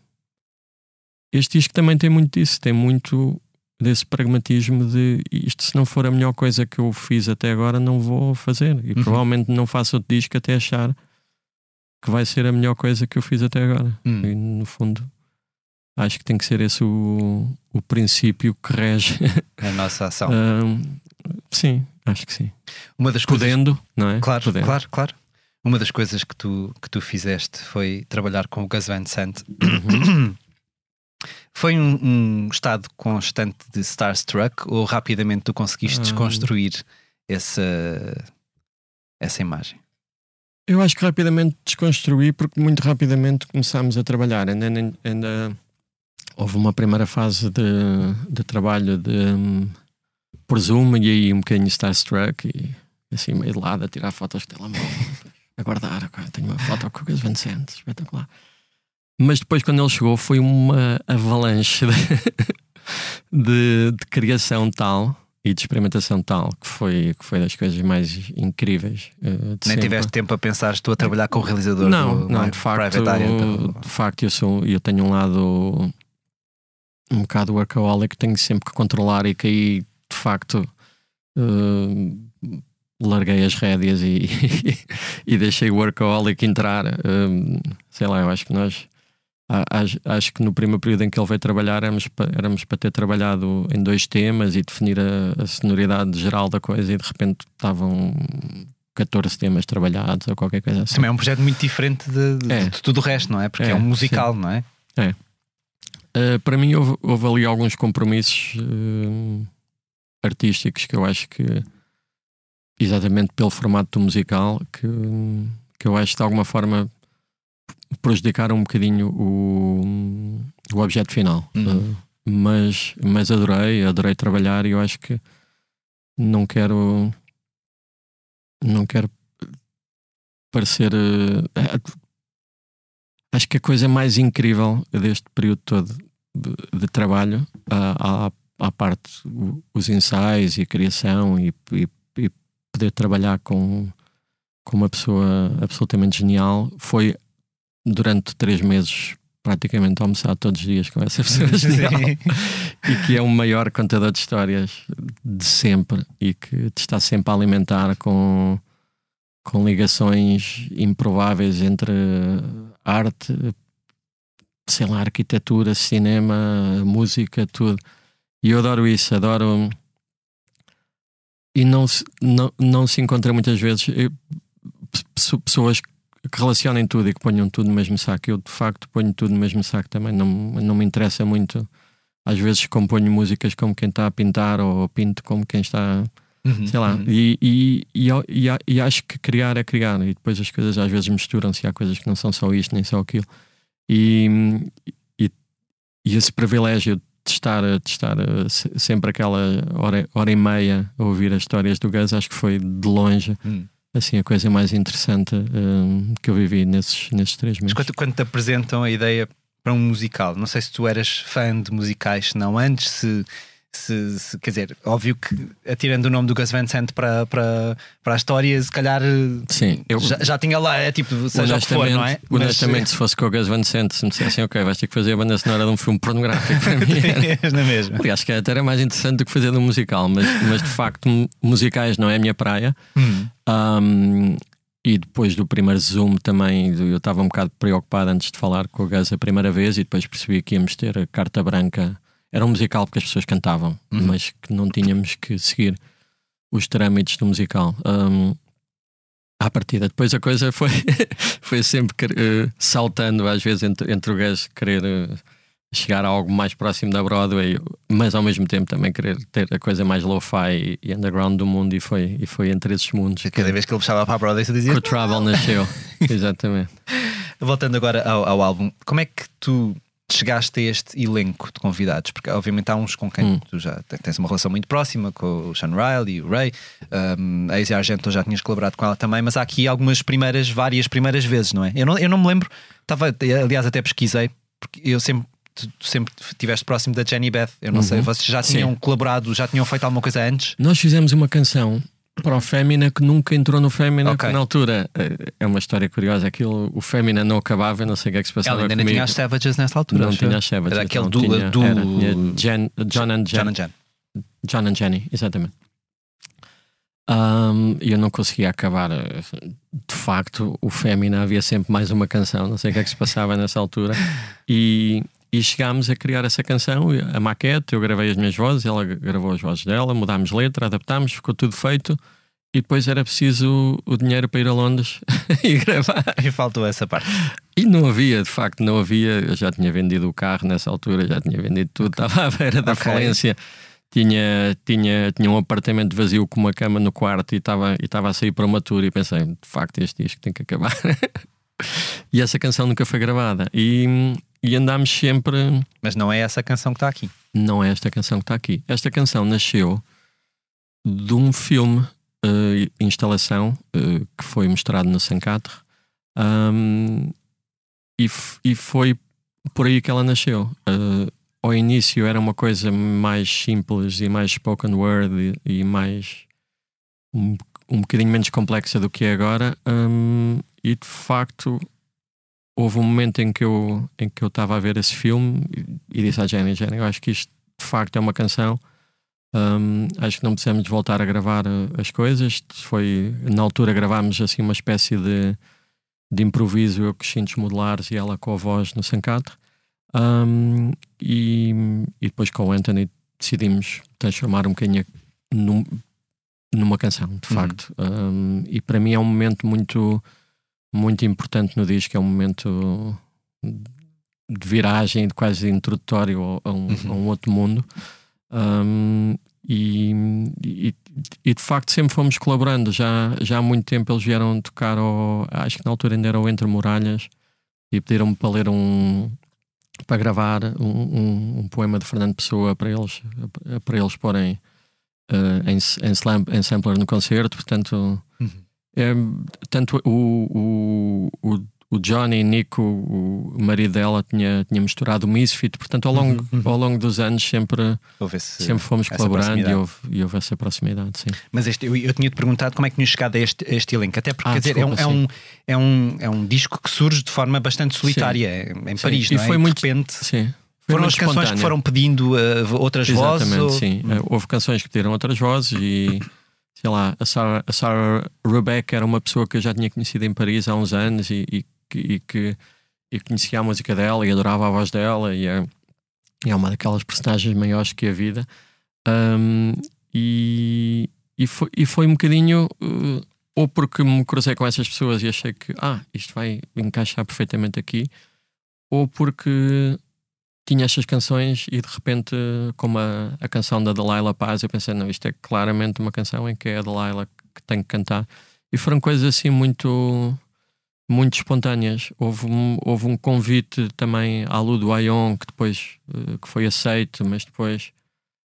este disco também tem muito disso, tem muito desse pragmatismo de isto se não for a melhor coisa que eu fiz até agora, não vou fazer. E uhum. provavelmente não faço outro disco até achar que vai ser a melhor coisa que eu fiz até agora. Uhum. E no fundo, acho que tem que ser esse o, o princípio que rege [laughs] a nossa ação. sim, acho que sim. Uma das Podendo, coisas... não é? Claro, Podendo. claro, claro. Uma das coisas que tu, que tu fizeste foi trabalhar com o Gus Van Sant. Uhum. [clears throat] Foi um, um, estado constante de starstruck ou rapidamente tu conseguiste desconstruir essa, essa imagem? Eu acho que rapidamente desconstruí porque muito rapidamente começámos a trabalhar. Ainda, ainda houve uma primeira fase de, de trabalho de um, Zoom e aí um bocadinho starstruck e assim meio de lado a tirar fotos o telemóvel, [laughs] a guardar. Okay, tenho uma foto com o Sant, espetacular. Mas depois, quando ele chegou, foi uma avalanche de, [laughs] de, de criação tal e de experimentação tal que foi, que foi das coisas mais incríveis. Uh, Nem sempre. tiveste tempo a pensar, estou a trabalhar com o realizador não, do não, de facto, de facto eu, sou, eu tenho um lado um bocado workaholic, tenho sempre que controlar e que aí de facto uh, larguei as rédeas e, [laughs] e, deixei o workaholic entrar. Uh, sei lá, eu acho que nós Acho, acho, que no primeiro período em que ele veio trabalhar éramos, éramos para ter trabalhado em dois temas e definir a, a sonoridade geral da coisa e de repente estavam 14 temas trabalhados ou qualquer coisa assim. Também é um projeto muito diferente de, de, é. de tudo o resto, não é? Porque é, é um musical, sim. não é? É. Uh, para mim houve, houve, ali alguns compromissos uh, artísticos que eu acho que exatamente pelo formato do musical que, que eu acho que de alguma forma prejudicaram um bocadinho o, o objeto final. Uhum. Uh, mas, mas adorei, adorei trabalhar e eu acho que não quero não quero parecer uh, acho que a coisa mais incrível deste período todo de, de trabalho uh, à parte os ensaios e a criação e, e, e poder trabalhar com, com uma pessoa absolutamente genial, foi durante três meses praticamente almoçar todos os dias com essa pessoa [laughs] genial e que é o maior contador de histórias de sempre e que te está sempre a alimentar com, com ligações improváveis entre arte, sei lá, arquitetura, cinema, música, tudo. E eu adoro isso, adoro. E não, não, não se encontra muitas vezes eu, pessoas que relacionem tudo e que ponham tudo no mesmo saco. Eu, de facto, ponho tudo no mesmo saco também. Não, não me interessa muito. Às vezes componho músicas como quem está a pintar ou pinto como quem está. Uhum, sei lá. Uhum. E, e, e, e, acho que criar é criar. E depois as coisas às vezes misturam-se. Há coisas que não são só isto nem só aquilo. E, e, e esse privilégio de estar, de estar sempre aquela hora, hora e meia a ouvir as histórias do Gus, acho que foi de longe. Uhum assim a coisa mais interessante um, que eu vivi nesses, nesses três meses. Mas quando, quando te apresentam a ideia para um musical, não sei se tu eras fã de musicais, não antes, se se, se, quer dizer, óbvio que atirando o nome do Gus Van Sant para, para, para a história, se calhar Sim, eu, já, já tinha lá, é tipo, seja o que for, não é? Honestamente, Mas, se fosse com o Gus Van Sant, se me dissessem, ok, vais ter que fazer a banda sonora de um filme pornográfico [laughs] para mim. na mesma. Aliás, que até era mais interessante do que fazer de um musical, mas, mas de facto, musicais não é a minha praia. Hum. Um, e depois do primeiro Zoom também, eu estava um bocado preocupado antes de falar com o Gus a primeira vez e depois percebi que íamos ter a carta branca era um musical porque as pessoas cantavam, uhum. mas que não tínhamos que seguir os trâmites do musical. Um, à partida. Depois a coisa foi, [laughs] foi sempre uh, saltando, às vezes, entre, entre o gajo querer uh, chegar a algo mais próximo da Broadway, mas ao mesmo tempo também querer ter a coisa mais lo-fi e underground do mundo, e foi, e foi entre esses mundos. Cada que, vez que ele puxava para a Broadway, você dizia. Que o Travel nasceu. [laughs] Exatamente. Voltando agora ao, ao álbum, como é que tu chegaste a este elenco de convidados? Porque obviamente há uns com quem hum. tu já tens uma relação muito próxima, com o Sean Riley e o Ray, um, a Asia Argento já tinhas colaborado com ela também, mas há aqui algumas primeiras, várias primeiras vezes, não é? Eu não, eu não me lembro, estava, aliás, até pesquisei, porque eu sempre tu sempre estiveste próximo da Jenny Beth. Eu não uhum. sei, vocês já tinham Sim. colaborado, já tinham feito alguma coisa antes? Nós fizemos uma canção para o Fémina que nunca entrou no Fémina okay. na altura. É, é uma história curiosa. Aquilo, o Fémina não acabava, eu não sei o que é que se passava. Ela ainda comigo. não tinha as Savages nessa altura. Não tinha as Savages. Era aquele do. Tinha, do... Era, Jen, John and Jen. John and Jen. John and Jenny, exatamente. Um, eu não conseguia acabar. De facto, o Fémina havia sempre mais uma canção, não sei o que é que se passava nessa altura. E, e chegámos a criar essa canção, a maquete, eu gravei as minhas vozes, ela gravou as vozes dela, mudámos letra, adaptámos, ficou tudo feito. E depois era preciso o dinheiro para ir a Londres [laughs] e gravar. E faltou essa parte. E não havia, de facto, não havia. Eu já tinha vendido o carro nessa altura, já tinha vendido tudo, estava à beira da okay. falência. Tinha, tinha, tinha um apartamento vazio com uma cama no quarto e estava, e estava a sair para uma tour e pensei, de facto, este disco tem que acabar. [laughs] e essa canção nunca foi gravada. E, e andámos sempre. Mas não é essa canção que está aqui. Não é esta canção que está aqui. Esta canção nasceu de um filme, uh, instalação, uh, que foi mostrado no Sancatre. Um, e, e foi por aí que ela nasceu. Uh, ao início era uma coisa mais simples e mais spoken word e, e mais. Um, um bocadinho menos complexa do que é agora. Um, e de facto houve um momento em que eu em que eu estava a ver esse filme e, disse à Jenny, Jenny, eu acho que isto de facto é uma canção. Um, acho que não precisamos de voltar a gravar uh, as coisas. Foi na altura gravámos assim uma espécie de, de improviso, eu com os cintos modulares e ela com a voz no Sancatre. Um, e, e depois com o Anthony decidimos transformar um bocadinho num, numa canção, de uhum. facto. Uhum. Um, e para mim é um momento muito muito importante no disco, é um momento de viragem, de quase introdutório a um, uhum. a um outro mundo. Um, e, e, e, de facto sempre fomos colaborando. Já, já há muito tempo eles vieram tocar, ao, acho que na altura ainda era o Entre Muralhas, e pediram-me para ler um. para gravar um, um, um, poema de Fernando Pessoa para eles, para eles porem uh, em, em, slam, em sampler no concerto. Portanto. Uhum é, tanto o, o, o, o Johnny Nico, o, marido dela, tinha, tinha misturado o Misfit, portanto, ao longo, uhum, uhum. ao longo dos anos sempre, sempre fomos colaborando e houve, e houve essa proximidade. Sim. Mas este, eu, eu tinha-te perguntado como é que tinha chegado a este, a este elenco, até porque ah, quer dizer, é, um, é, um, é, um, é um disco que surge de forma bastante solitária sim. em Paris, sim. não é? E foi muito, de repente. Sim. Foram as canções espontânea. que foram pedindo uh, outras Exatamente, vozes? Exatamente, sim. Hum. Houve canções que pediram outras vozes e sei lá, a Sarah, a Sarah Rebecca era uma pessoa que eu já tinha conhecido em Paris há uns anos e, e, e que e conhecia a música dela e adorava a voz dela e é, é uma daquelas personagens maiores que a vida. Um, e, e, foi, e foi um bocadinho uh, ou porque me cruzei com essas pessoas e achei que ah, isto vai encaixar perfeitamente aqui, ou porque tinha estas canções e de repente, como a, a canção da Delilah Paz, eu pensei, não, isto é claramente uma canção em que é a Delilah que tem que cantar. E foram coisas assim muito muito espontâneas. Houve um, houve um convite também à Lu do Ayon que depois uh, que foi aceito, mas depois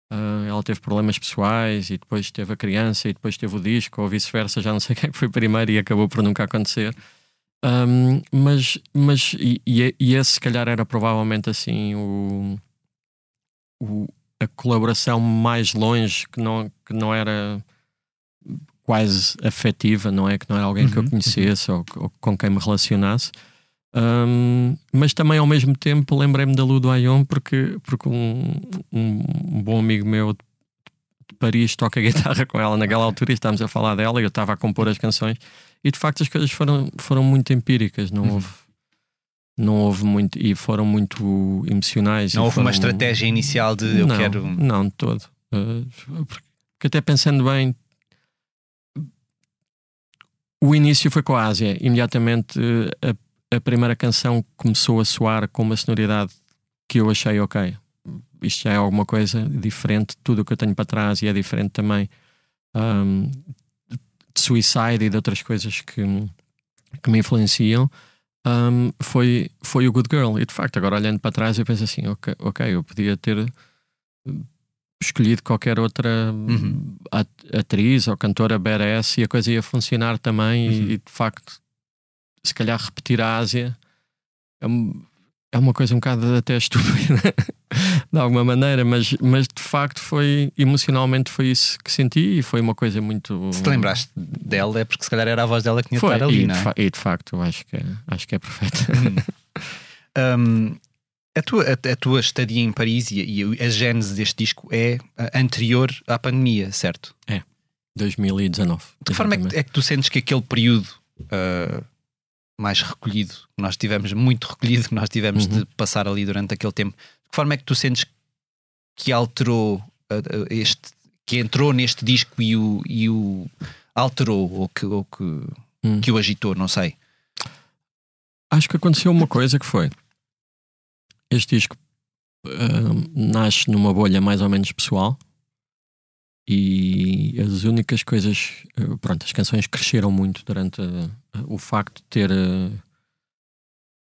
uh, ela teve problemas pessoais e depois teve a criança e depois teve o disco, ou vice-versa, já não sei quem foi primeiro e acabou por nunca acontecer. Um, mas mas e, e, esse se calhar era provavelmente assim o, o, a colaboração mais longe que não, que não era quase afetiva, não é? Que não era alguém que eu uhum, conhecesse uhum. ou, ou, com quem me relacionasse. Um, mas também ao mesmo tempo lembrei-me da Lu do Ayon porque, porque um, um, bom amigo meu de Paris toca [laughs] guitarra com ela naquela altura e estávamos a falar dela e eu estava a compor as canções e de facto as coisas foram, foram muito empíricas, não uhum. houve não houve muito e foram muito emocionais. Não houve foram, uma estratégia inicial de eu não, quero. Não, de todo. Uh, porque até pensando bem, o início foi com a Ásia. Imediatamente a, a, primeira canção começou a soar com uma sonoridade que eu achei ok. Isto já é alguma coisa diferente de tudo o que eu tenho para trás e é diferente também um, de Suicide e de outras coisas que, que me influenciam. Um, foi, foi o Good Girl. E de facto, agora olhando para trás, eu penso assim: ok, okay eu podia ter escolhido qualquer outra uhum. atriz ou cantora badass e a coisa ia funcionar também. Uhum. E, e, de facto, se calhar repetir a Ásia é, é uma coisa um bocado até [laughs] estúpida, de alguma maneira, mas, mas de facto foi emocionalmente foi isso que senti e foi uma coisa muito. Se te lembraste dela, é porque se calhar era a voz dela que tinha foi, de estar ali, e não é? De e de facto, acho que é, acho que é perfeito. Um, [laughs] a tua, a, a, tua estadia em Paris e, e a gênese deste disco é anterior à pandemia, certo? É, 2019. De que forma é que, é que, tu sentes que aquele período uh, mais recolhido, que nós tivemos, muito recolhido, que nós tivemos uhum. de passar ali durante aquele tempo, forma é que tu sentes que alterou uh, este, que entrou neste disco e o, e o alterou ou que, ou que, uhum. que o agitou, não sei? Acho que aconteceu uma coisa que foi este disco uh, nasce numa bolha mais ou menos pessoal e as únicas coisas, uh, pronto, as canções cresceram muito durante uh, o facto de ter.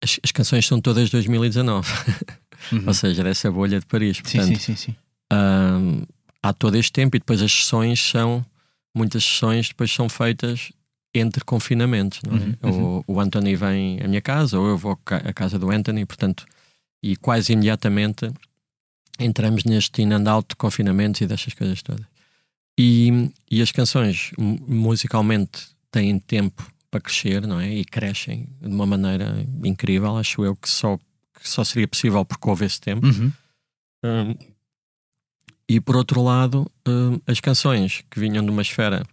As, as, canções são todas de 2019, [laughs] uhum. ou seja, dessa bolha de Paris. Portanto, sim, sim, sim, sim. há todo este tempo e depois as sessões são. Muitas sessões depois são feitas entre confinamentos, não é? Uhum, uhum. O, o Anthony vem à minha casa ou eu vou à casa do Anthony, portanto e quase imediatamente entramos neste in and out de confinamentos e destas coisas todas. E, e as canções musicalmente têm tempo para crescer, não é? E crescem de uma maneira incrível, acho eu que só, que só seria possível porque houve esse tempo. Uhum. Um, e por outro lado, um, as canções que vinham de uma esfera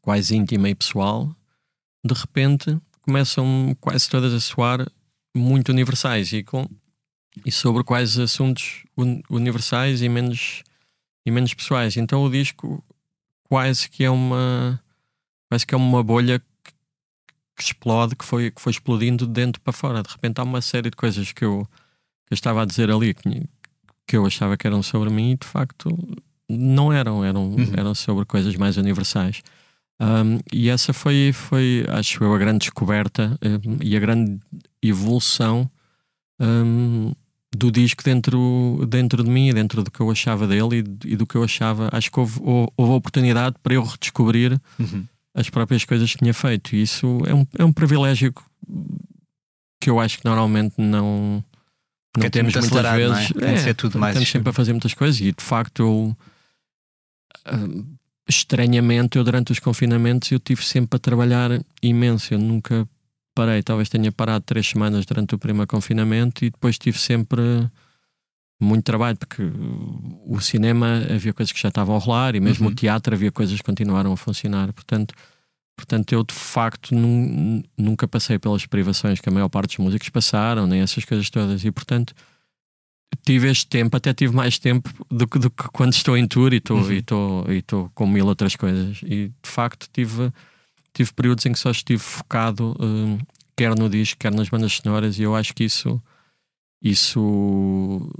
quase íntima e pessoal, de repente começam quase todas a soar muito universais e com e sobre quais assuntos universais e menos, e menos pessoais. Então o disco quase que é uma quase que é uma bolha que, explode, que foi, que foi explodindo de dentro para fora. De repente há uma série de coisas que eu, que eu estava a dizer ali que, que eu achava que eram sobre mim e de facto não eram, eram, uhum. eram sobre coisas mais universais. Um, e essa foi, foi, acho eu, a grande descoberta um, e a grande evolução um, do disco dentro, dentro de mim, dentro do que eu achava dele e, do que eu achava. Acho que houve, houve oportunidade para eu redescobrir uhum. As próprias coisas que tinha feito. E isso é um, é um privilégio que eu acho que normalmente não, não temos muitas vezes. É? É, ser tudo mais estamos sempre a fazer muitas coisas e de facto eu. Uh, estranhamente, eu durante os confinamentos eu tive sempre a trabalhar imenso. Eu nunca parei, talvez tenha parado três semanas durante o primeiro confinamento e depois tive sempre muito trabalho, porque o cinema havia coisas que já estavam a rolar e mesmo uhum. o teatro havia coisas que continuaram a funcionar. Portanto, portanto eu de facto nunca passei pelas privações que a maior parte dos músicos passaram, nem essas coisas todas. E portanto tive este tempo, até tive mais tempo do que, do que quando estou em tour e estou uhum. e estou e estou com mil outras coisas. E de facto tive tive períodos em que só estive focado um, quer no disco, quer nas bandas sonoras, e eu acho que isso isso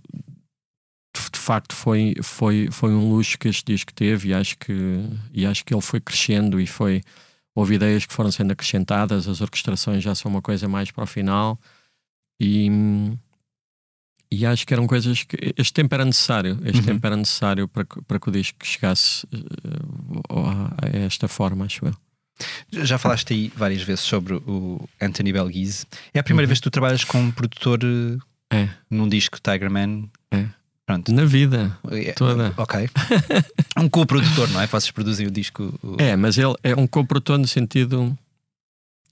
de facto foi, foi, foi um luxo que este disco teve e acho que, e acho que ele foi crescendo e foi houve ideias que foram sendo acrescentadas, as orquestrações já são uma coisa mais para o final e, e acho que eram coisas que este tempo era necessário, este uhum. tempo era necessário para, para que o disco chegasse uh, a esta forma, acho eu. Já falaste aí várias vezes sobre o Anthony Belghise. É a primeira uhum. vez que tu trabalhas com um produtor é. num disco Tiger Man? É. Pronto. Na vida é, toda. Ok. [laughs] um co-produtor, não é? Vocês produzem o disco. O... É, mas ele é um co-produtor no sentido.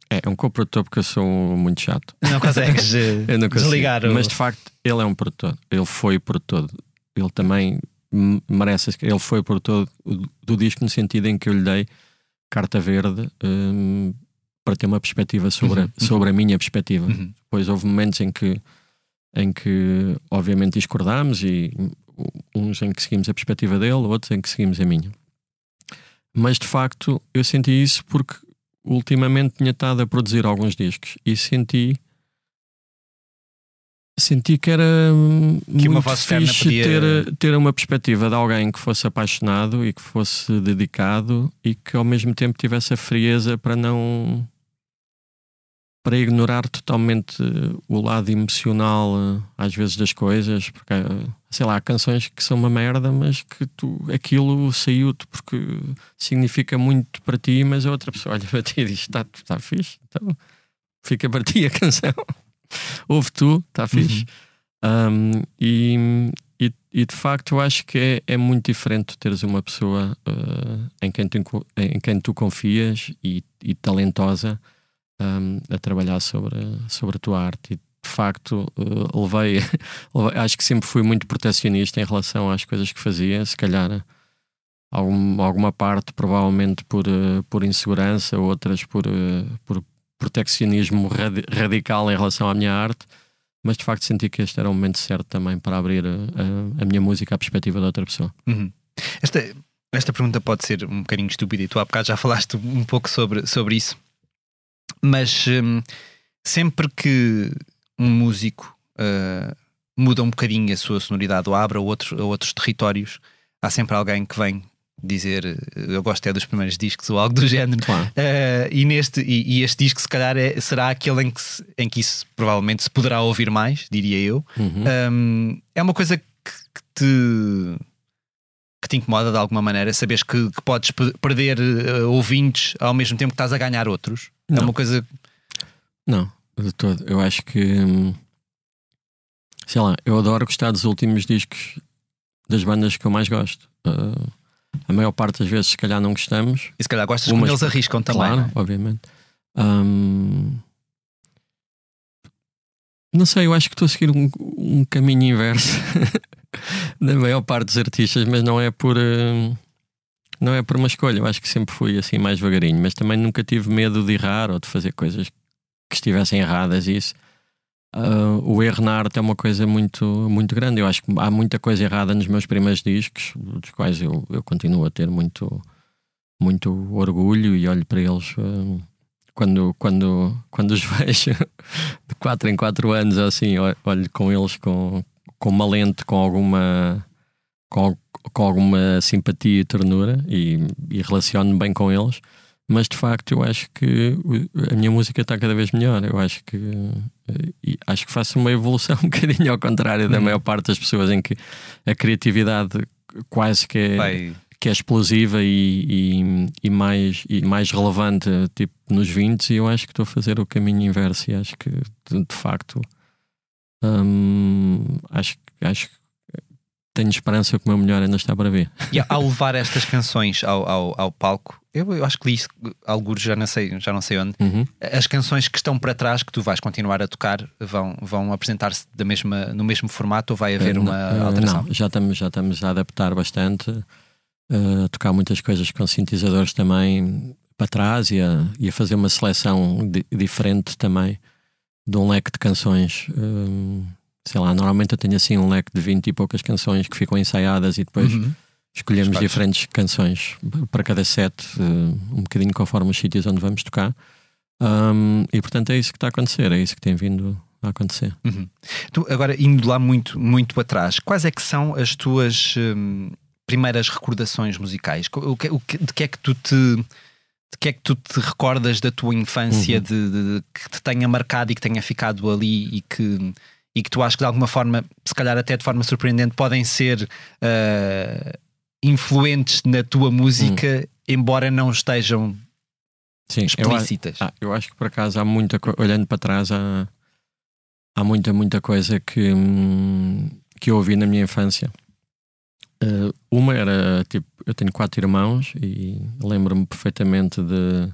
É, é um co-produtor porque eu sou muito chato. Não [laughs] consegues eh, não desligar. O... Mas de facto, ele é um produtor. Ele foi produtor. Ele também merece. Ele foi produtor do disco no sentido em que eu lhe dei carta verde um, para ter uma perspectiva sobre, uhum, a, sobre a minha perspectiva. Uhum. Depois houve momentos em que em que obviamente discordámos e uns em que seguimos a perspectiva dele, outros em que seguimos a minha. Mas de facto eu senti isso porque ultimamente tinha estado a produzir alguns discos e senti senti que era que muito fixe podia... ter, ter uma perspectiva de alguém que fosse apaixonado e que fosse dedicado e que ao mesmo tempo tivesse a frieza para não para ignorar totalmente o lado emocional, eh, às vezes, das coisas, porque, eh, sei lá, há canções que são uma merda, mas que tu, aquilo saiu-te porque significa muito para ti, mas a outra pessoa olha para ti e diz: está tá fixe, então fica para ti a canção. [laughs] Ouve tu, está fixe. Uhum. Um, e, e, e, de facto, eu acho que é, é muito diferente teres uma pessoa uh, em, quem tu, em quem tu confias e, e talentosa um, a trabalhar sobre, sobre a tua arte. E de facto, uh, levei, [laughs] acho que sempre fui muito protecionista em relação às coisas que fazia. Se calhar algum, alguma parte, provavelmente por, uh, por insegurança, outras por, uh, por proteccionismo rad, radical em relação à minha arte. Mas de facto senti que este era o momento certo também para abrir a, a minha música à perspectiva de outra pessoa. Uhum. Esta, esta pergunta pode ser um bocadinho estúpida e tu há bocado já falaste um pouco sobre, sobre isso. Mas hum, sempre que um músico uh, muda um bocadinho a sua sonoridade ou abre a, outro, a outros territórios, há sempre alguém que vem dizer eu gosto é dos primeiros discos ou algo do género claro. uh, e, neste, e, e, este disco se calhar é, será aquele em que, se, em que isso provavelmente se poderá ouvir mais, diria eu uhum. um, é uma coisa que, que, te que te incomoda de alguma maneira saberes que, que podes perder uh, ouvintes ao mesmo tempo que estás a ganhar outros não. É uma coisa. Não, de todo. Eu acho que. Hum, sei lá, eu adoro gostar dos últimos discos das bandas que eu mais gosto. Uh, a maior parte das vezes, se calhar, não gostamos. E se calhar gostas umas... quando eles arriscam também. Claro, é? obviamente. Um... Não sei, eu acho que estou a seguir um, um caminho inverso [laughs] da maior parte dos artistas, mas não é por. Uh não é por uma escolha, eu acho que sempre fui assim mais devagarinho, mas também nunca tive medo de errar ou de fazer coisas que estivessem erradas. Isso, uh, o erro na arte é uma coisa muito, muito grande. Eu acho que há muita coisa errada nos meus primeiros discos, dos quais eu, eu continuo a ter muito, muito orgulho e olho para eles. Uh, quando, quando, quando os [laughs] vejo de 4 em 4 anos, assim, olho com eles com, com uma lente, com alguma com, com alguma simpatia e ternura e, e relaciono-me bem com eles, mas de facto eu acho que a minha música está cada vez melhor. Eu acho que acho que faço uma evolução [laughs] um bocadinho ao contrário da uhum. maior parte das pessoas em que a criatividade quase que é, que é explosiva e, e, e, mais, e mais relevante tipo nos 20 e eu acho que estou a fazer o caminho inverso e acho que de, de facto hum, acho, acho que tenho esperança que o meu melhor ainda está para ver. E ao levar estas canções ao, ao, ao palco, eu, eu, acho que li isso, alguns já não sei, já não sei onde. Uhum. As canções que estão para trás, que tu vais continuar a tocar, vão, vão apresentar-se da mesma, no mesmo formato ou vai haver uh, uma uh, alteração? Não, já estamos, já estamos a adaptar bastante, uh, a tocar muitas coisas com sintetizadores também para trás e a, e a fazer uma seleção di diferente também de um leque de canções sei lá, normalmente eu tenho assim um leque de 20 e poucas canções que ficam ensaiadas e depois uhum. escolhemos diferentes canções para cada set, uh, um bocadinho conforme os sítios onde vamos tocar. Um, e portanto é isso que está a acontecer, é isso que tem vindo a acontecer. Uhum. Tu, agora, indo lá muito, muito atrás, quais é que são as tuas hum, primeiras recordações musicais? O que, o que, de que é que tu te de que é que tu te recordas da tua infância uhum. de, de, que te tenha marcado e que tenha ficado ali e que e que tu achas que de alguma forma, se calhar até de forma surpreendente, podem ser uh, influentes na tua música, hum. embora não estejam Sim, explícitas. Eu, ah, eu acho que por acaso há muita olhando para trás há, há muita, muita coisa que, hum, que eu ouvi na minha infância. Uh, uma era tipo, eu tenho quatro irmãos e lembro-me perfeitamente de,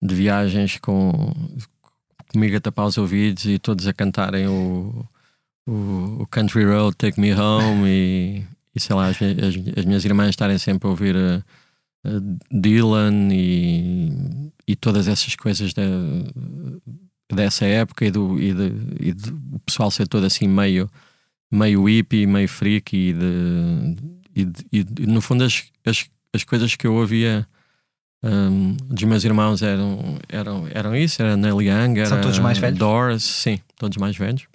de viagens com, comigo a tapar os ouvidos e todos a cantarem o, o, o Country Road, Take Me Home e, e sei lá, as, as, as, minhas irmãs estarem sempre a ouvir a, a Dylan e, e todas essas coisas da, dessa época e, do, e, de, e de, o pessoal ser todo assim meio, meio hippie, meio freak e, de, e, de, e no fundo as, as, as coisas que eu ouvia um, dos meus irmãos eram, eram, eram isso, era Neil Young, era São todos mais velhos? Doors, sim, todos mais velhos.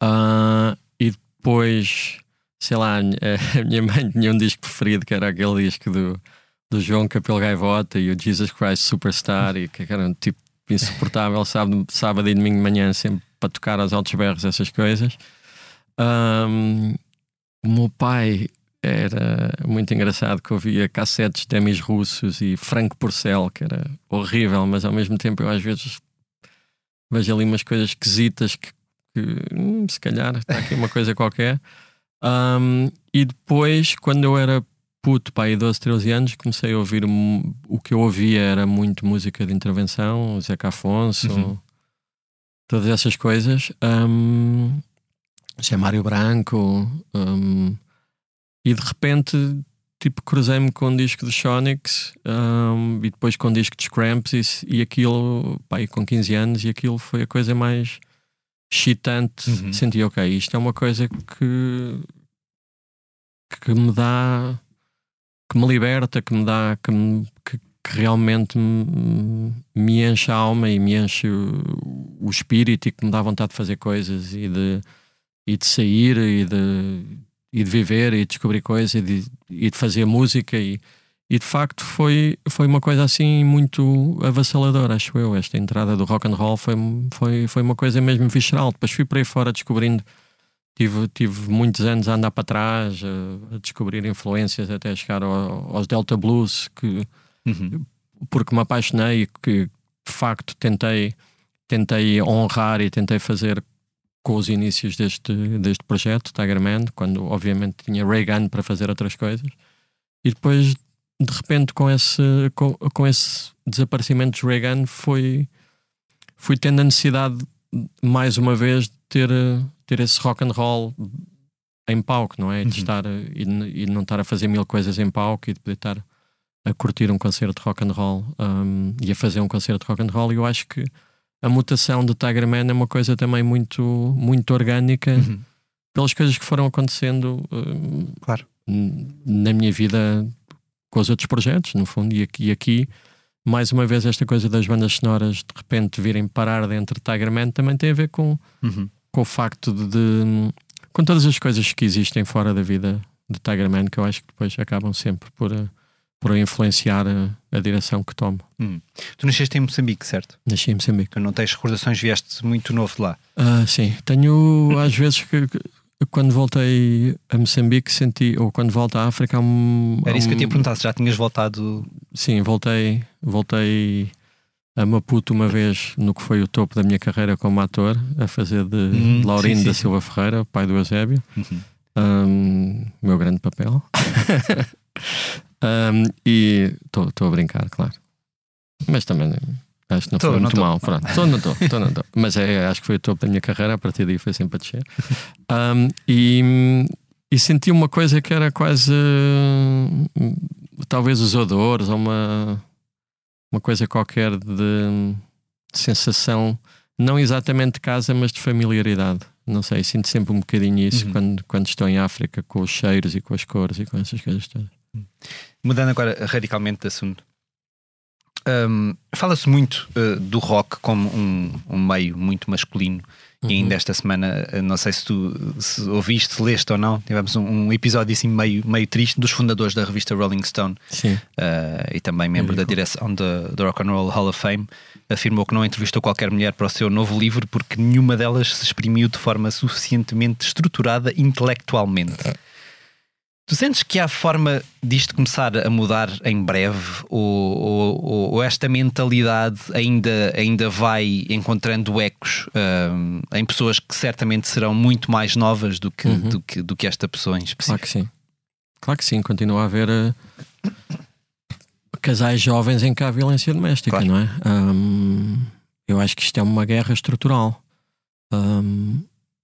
Uh, e depois, sei lá, [laughs] a minha mãe tinha um disco preferido que era aquele disco do, do João Capelo Gaivota e o Jesus Christ Superstar, e que era um tipo insuportável, [laughs] sábado, sábado e domingo de manhã, sempre para tocar aos altos berros, essas coisas. Um, o meu pai era muito engraçado que ouvia cassetes de Emis russos e Franco Porcel, que era horrível, mas ao mesmo tempo eu às vezes vejo ali umas coisas esquisitas que, que hum, se calhar está aqui uma coisa qualquer. Um, e depois, quando eu era puto, pai, 12, 13 anos, comecei a ouvir o que eu ouvia era muito música de intervenção, Zeca Afonso, uhum. todas essas coisas. Um, Zé Mário Branco. Um, e de repente, tipo, cruzei-me com um disco de Sonics um, e depois com um disco de Scramps e, e aquilo, pá, com 15 anos, e aquilo foi a coisa mais excitante. Uhum. Senti, ok, isto é uma coisa que, que me dá, que me liberta, que me dá, que, me, que, que realmente me, me, enche a alma e me enche o, o espírito e que me dá vontade de fazer coisas e de, e de sair e de e de viver e de descobrir coisas e de, e de fazer música e, e de facto foi, foi uma coisa assim muito avassaladora, acho eu. Esta entrada do rock and roll foi, foi, foi uma coisa mesmo visceral. Depois fui por aí fora descobrindo, tive, tive muitos anos a andar para trás, a, a descobrir influências até chegar ao, aos Delta Blues, que, uhum. porque me apaixonei e que de facto tentei, tentei honrar e tentei fazer com os inícios deste, deste projeto, Tiger Man, quando obviamente tinha Reagan para fazer outras coisas. E depois, de repente, com esse, com, com esse desaparecimento de Reagan, foi, fui tendo a necessidade, mais uma vez, de ter, ter esse rock and roll em palco, não é? De uhum. estar e, e não estar a fazer mil coisas em palco e de poder estar a curtir um concerto de rock and roll um, e a fazer um concerto de rock and roll. E eu acho que a mutação do Tiger Man é uma coisa também muito, muito orgânica uhum. pelas coisas que foram acontecendo uh, claro. na minha vida com os outros projetos, no fundo, e aqui, e aqui, mais uma vez, esta coisa das bandas sonoras de repente virem parar dentro de Tiger Man também tem a ver com, uhum. com o facto de, de, com todas as coisas que existem fora da vida de Tiger Man, que eu acho que depois acabam sempre por. Uh, por influenciar a, a direção que tomo. Hum. Tu nasceste em Moçambique, certo? Nasci em Moçambique. Tu não tens recordações, vieste muito novo de lá? Uh, sim, tenho [laughs] às vezes que, quando voltei a Moçambique senti, ou quando volto à África há um, Era isso que eu tinha perguntado, se já tinhas voltado. Sim, voltei, voltei a Maputo uma vez no que foi o topo da minha carreira como ator, a fazer de Hum, Laurindo sim, sim, da sim. Silva Ferreira, pai do Eusébio. Uhum. Um, meu grande papel. [laughs] Um, e estou a brincar, claro. Mas também acho que não Tô, foi muito mal. Pronto, estou, não estou, não estou. Mas é, acho que foi o topo da minha carreira, a partir daí foi sempre a descer. Um, e, e senti uma coisa que era quase hum, talvez os odores ou uma, uma coisa qualquer de sensação, não exatamente de casa, mas de familiaridade. Não sei, sinto sempre um bocadinho isso Uhum. quando, quando estou em África, com os cheiros e com as cores e com essas coisas todas. Mudando agora radicalmente de assunto. Hum, Fala-se muito uh, do rock como um, um meio muito masculino. E ainda esta semana, uh, não sei se tu se ouviste, se leste ou não, tivemos um, um episódio assim meio, meio triste dos fundadores da revista Rolling Stone uh, e também membro da Ridículo. direção da da Rock and Roll Hall of Fame, afirmou que não entrevistou qualquer mulher para o seu novo livro porque nenhuma delas se exprimiu de forma suficientemente estruturada intelectualmente. Tu sentes que há forma disto começar a mudar em breve ou, ou- ou- esta mentalidade ainda, ainda vai encontrando ecos hum, em pessoas que certamente serão muito mais novas do que, Uhum. do que, do que esta pessoa em Claro específico? que sim. Claro que sim, continua a haver eh, casais jovens em que há violência doméstica, Claro. não é? Ahm, eu acho que isto é uma guerra estrutural. Ahm,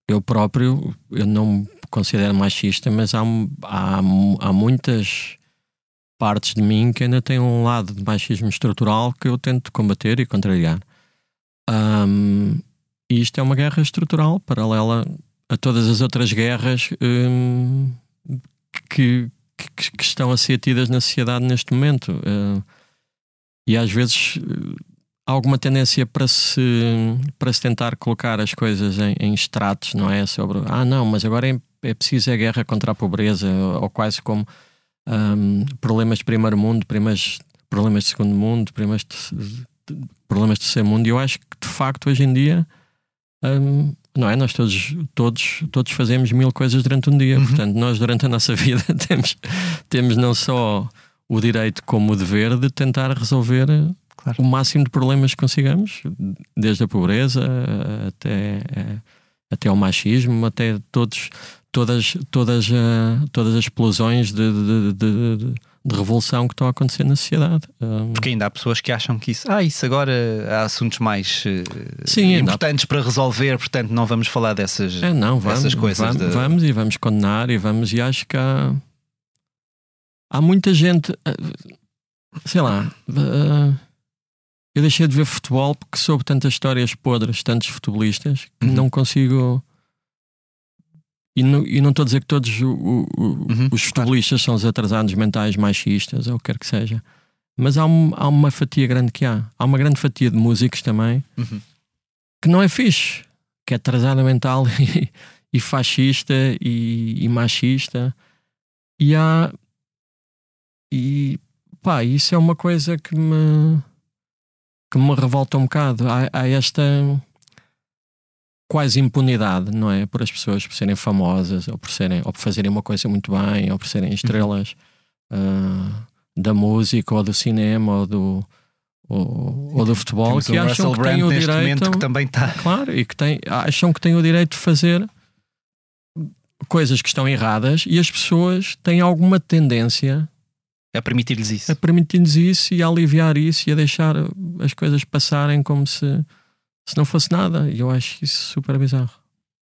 eu próprio, eu não me considero machista, mas há, há, há muitas partes de mim que ainda têm um lado de machismo estrutural que eu tento combater e contrariar. Ahm, e isto é uma guerra estrutural paralela a todas as outras guerras hum, que, que, que estão a ser tidas na sociedade neste momento. Uh, e às vezes há alguma tendência para se, para se tentar colocar as coisas em, em estratos, não é? Sobre, ah, não, mas agora é, é preciso a guerra contra a pobreza, ou quase como hum, problemas de primeiro mundo, problemas, problemas de segundo mundo, problemas de, de- problemas de terceiro mundo. E eu acho que de facto hoje em dia. hum, não é? Nós todos, todos, todos fazemos mil coisas durante um dia. Uhum. Portanto, nós durante a nossa [laughs] vida temos, temos não só o direito como o dever de tentar resolver Claro. o máximo de problemas que consigamos, desde a pobreza até, até ao machismo, até todos, todas, todas, eh, todas as explosões de, de, de- de- de revolução que estão a acontecer na sociedade. Porque ainda há pessoas que acham que isso, ah, isso agora há assuntos mais eh, Sim, ainda há- importantes para resolver, portanto não vamos falar dessas, É, não, vamos, essas coisas. vamos, de- vamos e vamos condenar e vamos, e acho que há, há muita gente, eh, sei lá, eu deixei de ver futebol porque soube tantas histórias podres, tantos futebolistas, que Uhum. não consigo. E não, e não estou a dizer que todos o- o- Uhum, os futebolistas são os atrasados mentais machistas ou o que quer que seja, mas há, um- há uma fatia grande que há. Há uma grande fatia de músicos também Uhum. que não é fixe, que é atrasada mental [laughs] e, e fascista e, e machista. E há. E pá, isso é uma coisa que me. Que me revolta um bocado. Há, há esta quase impunidade, não é? Por as pessoas por serem famosas ou por, serem, ou por fazerem uma coisa muito bem ou por serem estrelas ah, da música ou do cinema ou do. Ou, ou do futebol Temos que acham que Brand têm o direito que também está. Claro, e que têm, acham que têm o direito de fazer coisas que estão erradas e as pessoas têm alguma tendência a permitir-lhes isso. a permitir-lhes isso e a aliviar isso e a deixar as coisas passarem como se, se não fosse nada. E eu acho isso super bizarro,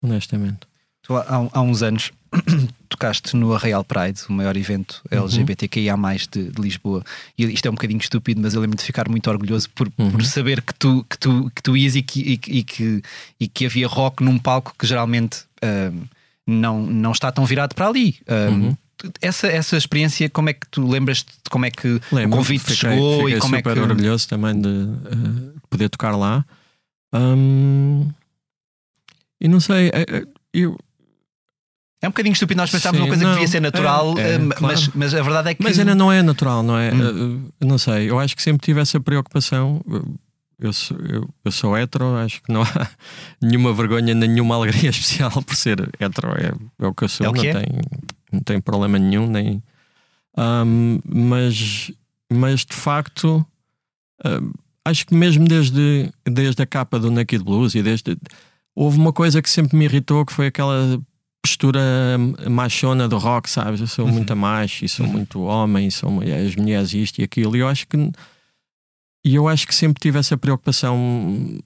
honestamente. Tu, há, há uns anos [coughs] tocaste no Arraial Pride, o maior evento Uhum. LGBTQIA de, de Lisboa. E isto é um bocadinho estúpido, mas eu lembro de ficar muito orgulhoso por, por Uhum. saber que tu, que, tu, que tu ias e que, e, que- e que, e que havia rock num palco que geralmente ahm, não, não está tão virado para ali. Ahm, Uhum. Essa, essa experiência, como é que tu lembras de como é que Lembro, o convite fiquei, chegou fiquei e como é super que. orgulhoso também de eh, poder tocar lá. Hum, e não sei, eh, eh, eu, É um bocadinho estúpido nós pensarmos Sim, uma coisa não, que devia ser natural, é, é, ahm, claro. mas, mas a verdade é que. Mas ainda não é natural, não é? Hum. Uh, não sei, eu acho que sempre tive essa preocupação. Uh, eu, sou, eu, eu sou hetero, acho que não há [laughs] nenhuma vergonha, nenhuma alegria [laughs] especial por ser hetero. É, é o que eu sou, é o não, é? tem, não tem problema nenhum, nem. Um, mas, mas de facto, um, acho que mesmo desde, desde a capa do Naked Blues e desde. Houve uma coisa que sempre me irritou que foi aquela postura machona do rock, sabes? Eu sou uhum. muito macho e sou uhum. muito homem, sou as mulheres isto e aquilo. E eu acho que e eu acho que sempre tive essa preocupação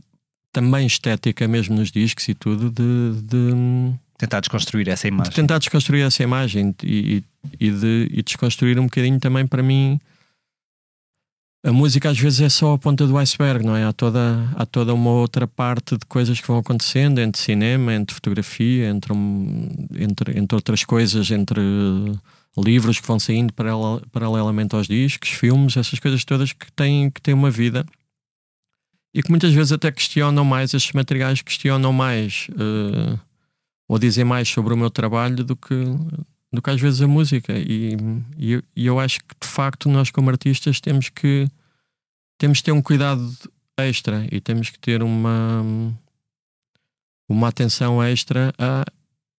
também estética, mesmo nos discos e tudo, de, de tentar desconstruir essa imagem. De tentar desconstruir essa imagem e, e, de e desconstruir um bocadinho também para mim. A música às vezes é só a ponta do iceberg, não é? Há toda, há toda uma outra parte de coisas que vão acontecendo entre cinema, entre fotografia, entre, entre, entre outras coisas, entre livros que vão saindo paralelamente aos discos, filmes, essas coisas todas que têm, que têm uma vida e que muitas vezes até questionam mais, estes materiais questionam mais uh, ou dizem mais sobre o meu trabalho do que, do que às vezes a música. E, e, e eu acho que de facto nós, como artistas, temos que, temos que ter um cuidado extra e temos que ter uma, uma atenção extra a,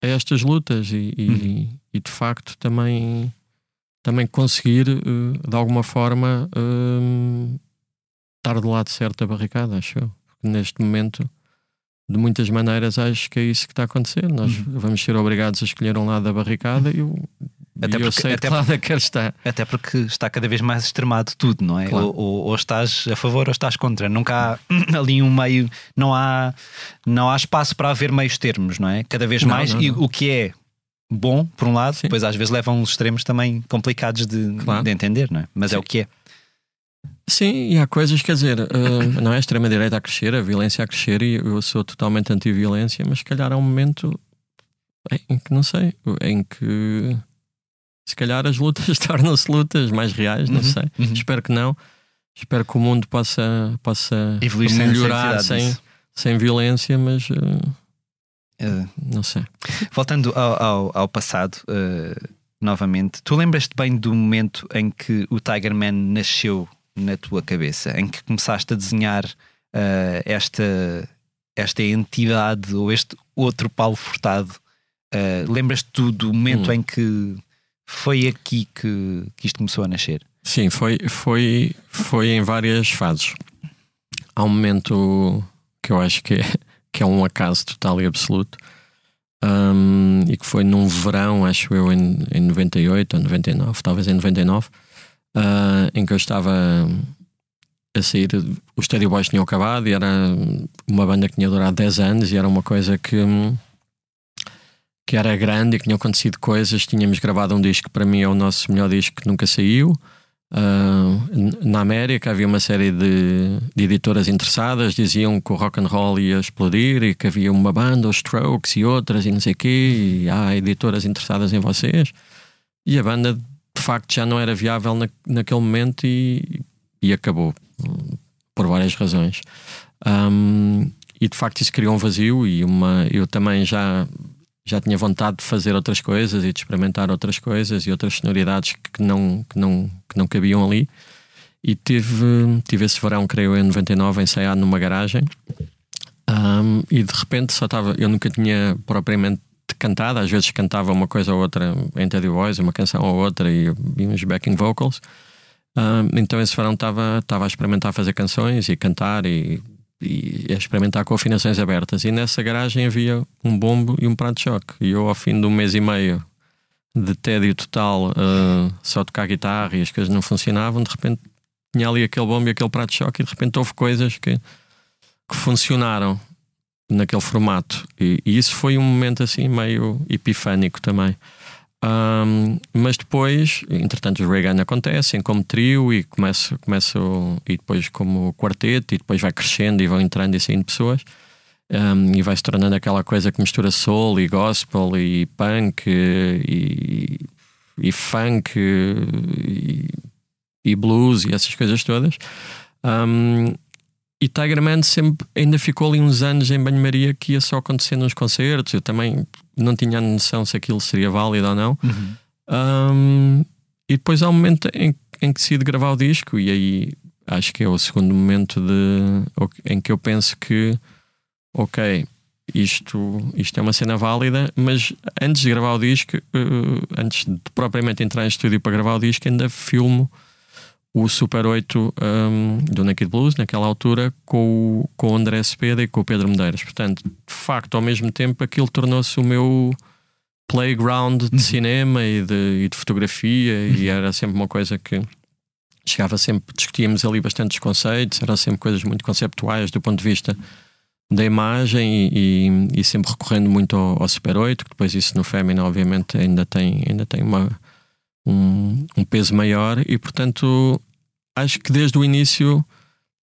a estas lutas e, uhum. e, de facto também, também conseguir uh, de alguma forma uh, estar do lado certo da barricada, acho eu. Porque neste momento, de muitas maneiras, acho que é isso que está a acontecer. Nós uhum. vamos ser obrigados a escolher um lado da barricada e eu até porque, eu sei até, lado é que está. Até porque está cada vez mais extremado tudo, não é? Claro. Ou, ou, ou, estás a favor ou estás contra. Nunca há [clears throat] ali um meio, não há, não há espaço para haver meios termos, não é? Cada vez não, mais. Não, não. E o que é bom, por um lado, Sim. depois às vezes levam uns extremos também complicados de, claro. de entender, não é? Mas Sim. é o que é. Sim, e há coisas, quer dizer, uh, não é a extrema-direita a crescer, a violência a crescer, e eu sou totalmente anti-violência, mas se calhar há um momento em que, não sei, em que se calhar as lutas [laughs] tornam-se lutas mais reais, não uhum, sei. Uhum. Espero que não. Espero que o mundo possa, possa Evoluir melhorar sem, sem, sem, violência, mas uh, uh, não sei. Voltando ao, ao, ao passado, uh, novamente, tu lembras-te bem do momento em que o Tiger Man nasceu na tua cabeça, em que começaste a desenhar esta, esta entidade ou este outro Paulo Furtado? lembras-te do, do momento hum. em que foi aqui que, que isto começou a nascer? Sim, foi, foi, foi em várias fases. Há um momento que eu acho que é, que é um acaso total e absoluto. Um, e que foi num verão, acho eu, em, em 98 ou 99, talvez em 99, uh, em que eu estava a sair. Os Stadio Boys tinham acabado e era uma banda que tinha durado 10 anos e era uma coisa que que era grande e que tinham acontecido coisas. Tínhamos gravado um disco que para mim é o nosso melhor disco que nunca saiu. Uh, na América havia uma série de, de, editoras interessadas, diziam que o rock and roll ia explodir e que havia uma banda, os Strokes e outras e não sei o quê, e há editoras interessadas em vocês. E a banda de facto já não era viável na, naquele momento e, e acabou, por várias razões. Um, e de facto isso criou um vazio e uma eu também já já tinha vontade de fazer outras coisas e de experimentar outras coisas e outras sonoridades que não, que não, que não cabiam ali. E tive, tive esse verão, creio em 99, ensaiado numa garagem. Um, e de repente só estava. Eu nunca tinha propriamente cantado, às vezes cantava uma coisa ou outra em Teddy Voice, uma canção ou outra e, e uns backing vocals. Um, então esse verão estava a experimentar fazer canções e cantar e e a experimentar com afinações abertas. E nessa garagem havia um bombo e um prato de choque. E eu, ao fim de um mês e meio de tédio total, uh, só tocar guitarra e as coisas não funcionavam, de repente tinha ali aquele bombo e aquele prato de choque, e de repente houve coisas que, que funcionaram naquele formato. E, e isso foi um momento assim meio epifânico também. Um, mas depois, entretanto, os Reagan acontecem como trio e começo, começo e depois como quarteto, e depois vai crescendo e vão entrando e saindo pessoas. Um, e vai se tornando aquela coisa que mistura soul e gospel e punk e, e funk e, e, blues e essas coisas todas. Um, e Tiger Man sempre ainda ficou ali uns anos em banho-maria que ia só acontecendo nos concertos. Eu também não tinha noção se aquilo seria válido ou não. Uhum. Um, e depois há um momento em, em que decido gravar o disco, e aí acho que é o segundo momento de, em que eu penso que, ok, isto, isto é uma cena válida, mas antes de gravar o disco, uh, antes de propriamente entrar em estúdio para gravar o disco, ainda filmo o Super 8 um, do Naked Blues, naquela altura, com o, com o André Cepeda e com o Pedro Medeiros. Portanto, de facto, ao mesmo tempo, aquilo tornou-se o meu playground de uhum. cinema e de, e de fotografia, uhum. e era sempre uma coisa que chegava sempre, discutíamos ali bastantes conceitos, eram sempre coisas muito conceptuais do ponto de vista da imagem e, e, e sempre recorrendo muito ao, ao, Super 8, que depois isso no Femina obviamente ainda tem, ainda tem uma, um, um peso maior e portanto acho que desde o início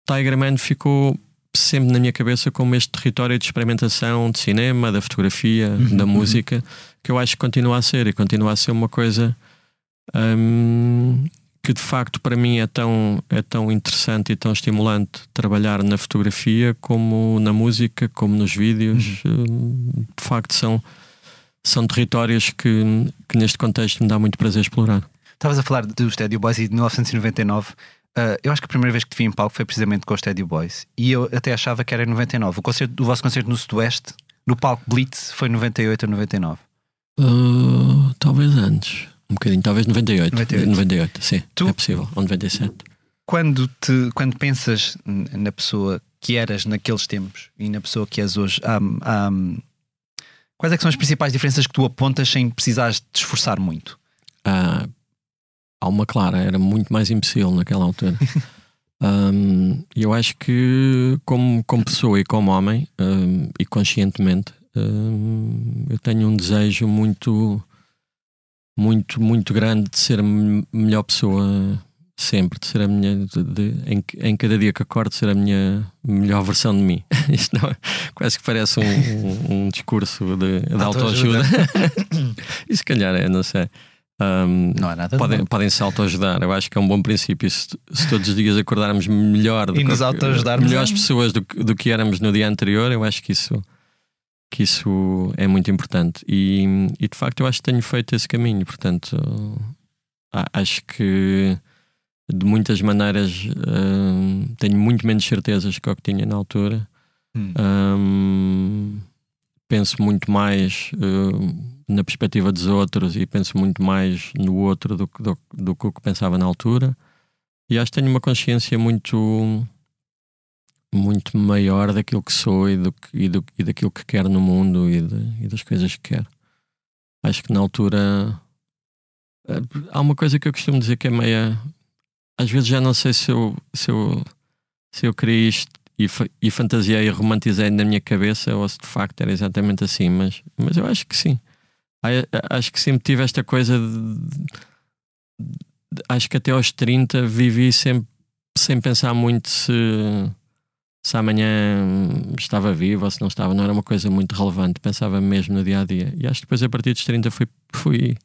Tiger Man ficou sempre na minha cabeça como este território de experimentação de cinema, da fotografia, uhum, da uhum. música, que eu acho que continua a ser e continua a ser uma coisa um, que de facto para mim é tão, é tão interessante e tão estimulante trabalhar na fotografia como na música, como nos vídeos. Uhum. Hum, de facto, são, são territórios que, que neste contexto me dá muito prazer explorar. Estavas a falar do Stadio Boys e de 1999. Uh, ah, eu acho que a primeira vez que te vi em palco foi precisamente com o Stadio Boys e eu até achava que era em 99. O, concerto, o vosso concerto no Sudoeste, no palco Blitz, foi 98 a 99. Uh, talvez antes. Um bocadinho, talvez 98. 98, 98 sim. Tu, é possível, ou 97. Quando, te, quando pensas na pessoa que eras naqueles tempos e na pessoa que és hoje, há, há, quais é são as principais diferenças que tu apontas sem precisares te esforçar muito? Ah, uma clara, era muito mais imbecil naquela altura. [laughs] um, eu acho que, como, como pessoa e como homem, um, e conscientemente, um, eu tenho um desejo muito muito, muito grande de ser a melhor pessoa sempre, de ser a minha, de, de, em, em cada dia que acordo, ser a minha melhor versão de mim. [laughs] Isto não, é, quase que parece um, um, um discurso de, de autoajuda. [laughs] e se calhar é, não sei. Um, não há nada podem, podem se autoajudar. Eu acho que é um bom princípio. Se, se todos os dias acordarmos melhor e nos autoajudarmos melhores é? pessoas do, do que éramos no dia anterior, eu acho que isso que isso é muito importante. E, e de facto eu acho que tenho feito esse caminho, portanto acho que de muitas maneiras uh, tenho muito menos certezas que o que tinha na altura. Hum. Um, penso muito mais uh, na perspectiva dos outros e penso muito mais no outro do, do, do que o que pensava na altura. E acho que tenho uma consciência muito muito maior daquilo que sou e, do, e, do, e daquilo que quero no mundo e, de, e das coisas que quero. Acho que na altura há uma coisa que eu costumo dizer que é meia. Às vezes já não sei se eu, se eu, se eu queria isto e, e fantasiei e romantizei na minha cabeça ou se de facto era exatamente assim, mas, mas eu acho que sim. Acho que sempre tive esta coisa de, de, acho que até aos 30 vivi sempre sem pensar muito se se amanhã estava vivo ou se não estava, não era uma coisa muito relevante, pensava mesmo no dia a dia. E acho que depois, a partir dos 30, fui, fui,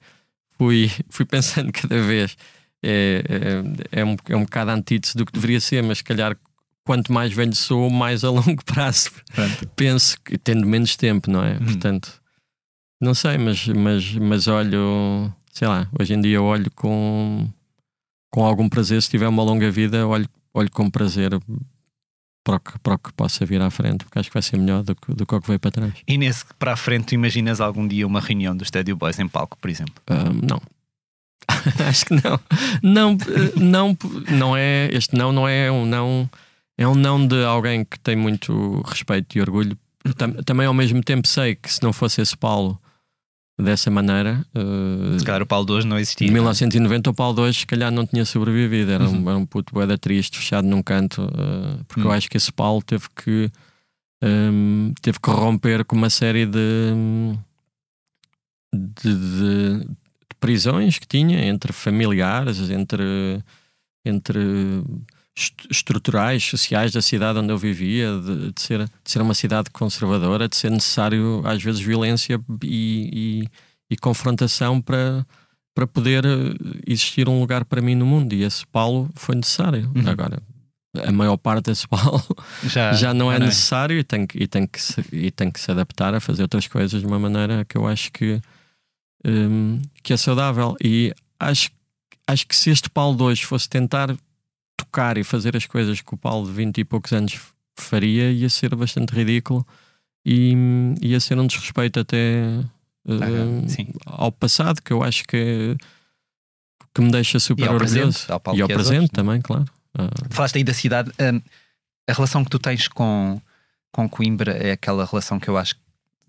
fui, [laughs] fui pensando cada vez. É, é, é, um, é um bocado antítese do que deveria ser, mas se calhar quanto mais velho sou, mais a [laughs] longo prazo Pronto. penso que tendo menos tempo, não é? Hum. Portanto, não sei, mas, mas, mas olho, sei lá, hoje em dia olho com, com algum prazer. Se tiver uma longa vida, olho, olho com prazer para o, que, para o que possa vir à frente, porque acho que vai ser melhor do que, do que o que veio para trás. E nesse para a frente, tu imaginas algum dia uma reunião do Stadio Boys em palco, por exemplo? Um, não. [laughs] acho que não. Não, não, não é. Este não não é um não. É um não de alguém que tem muito respeito e orgulho. Também ao mesmo tempo sei que se não fosse esse Paulo dessa maneira. Uh, se calhar o Paulo 2 não existia. Em 1990 o Paulo 2 se calhar não tinha sobrevivido, era, uhum. um, era um puto boeda triste, fechado num canto, uh, porque uhum. eu acho que esse Paulo teve que um, teve que romper com uma série de, de, de, de prisões que tinha entre familiares, entre, entre estruturais, sociais da cidade onde eu vivia, de, de, ser, de ser uma cidade conservadora, de ser necessário às vezes violência e, e, e, confrontação para, para poder existir um lugar para mim no mundo. E esse Paulo foi necessário. Uhum. Agora, a maior parte desse Paulo [laughs] já, já não é não necessário é. E, tem, e, tem que se, e tem que se adaptar a fazer outras coisas de uma maneira que eu acho que, um, que é saudável. E acho, acho que se este Paulo 2 fosse tentar tocar e fazer as coisas que o Paulo de 20 e poucos anos faria ia ser bastante ridículo e ia ser um desrespeito até uh, ao passado, que eu acho que, que me deixa super e orgulhoso. Presente, e ao presente hoje. também, claro. Uh, Falaste aí da cidade. Uh, a relação que tu tens com, com Coimbra é aquela relação que eu acho que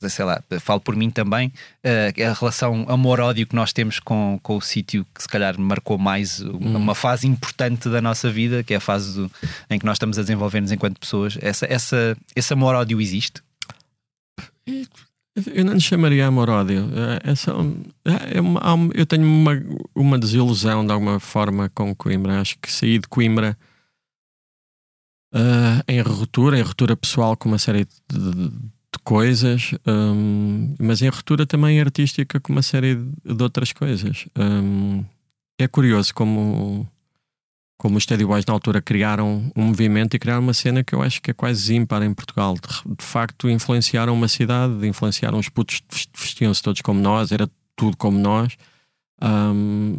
sei lá, falo por mim também, uh, a relação amor-ódio que nós temos com, com o sítio que se calhar marcou mais uma, hum. fase importante da nossa vida, que é a fase do, em que nós estamos a desenvolver-nos enquanto pessoas. Essa, essa, esse amor-ódio existe? Eu não lhe chamaria amor-ódio. É, é, é uma, eu tenho uma, uma desilusão de alguma forma com Coimbra. Acho que saí de Coimbra uh, em ruptura, em ruptura pessoal com uma série de, de coisas, um, mas em ruptura também artística com uma série de outras coisas. Um, é curioso como, como os Steady Boys na altura criaram um movimento e criaram uma cena que eu acho que é quase ímpar em Portugal. De, de facto, influenciaram uma cidade, influenciaram os putos, vestiam-se todos como nós, era tudo como nós. Um,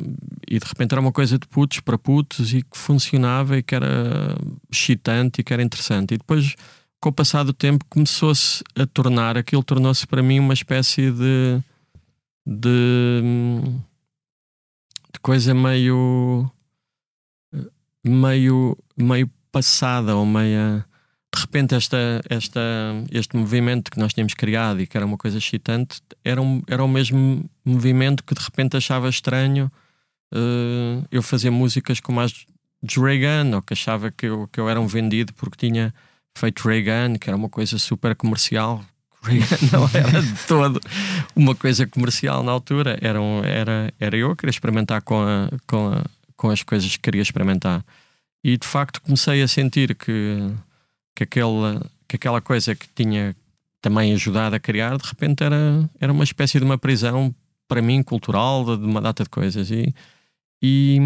e de repente era uma coisa de putos para putos e que funcionava e que era excitante e que era interessante. E depois com o passar do tempo começou-se a tornar, aquilo tornou-se para mim uma espécie de, de, de coisa meio meio meio passada ou meia de repente esta, esta, este movimento que nós tínhamos criado e que era uma coisa excitante era, um, era o mesmo movimento que de repente achava estranho uh, eu fazer músicas como as de Reagan ou que achava que eu, que eu era um vendido porque tinha feito Reagan, que era uma coisa super comercial. [laughs] Reagan não era de todo uma coisa comercial na altura, era, um, era, era eu que queria experimentar com, a, com, a, com as coisas que queria experimentar. E de facto comecei a sentir que, que, aquela, que aquela coisa que tinha também ajudado a criar, de repente era, era uma espécie de uma prisão para mim cultural, de uma data de coisas. E, e,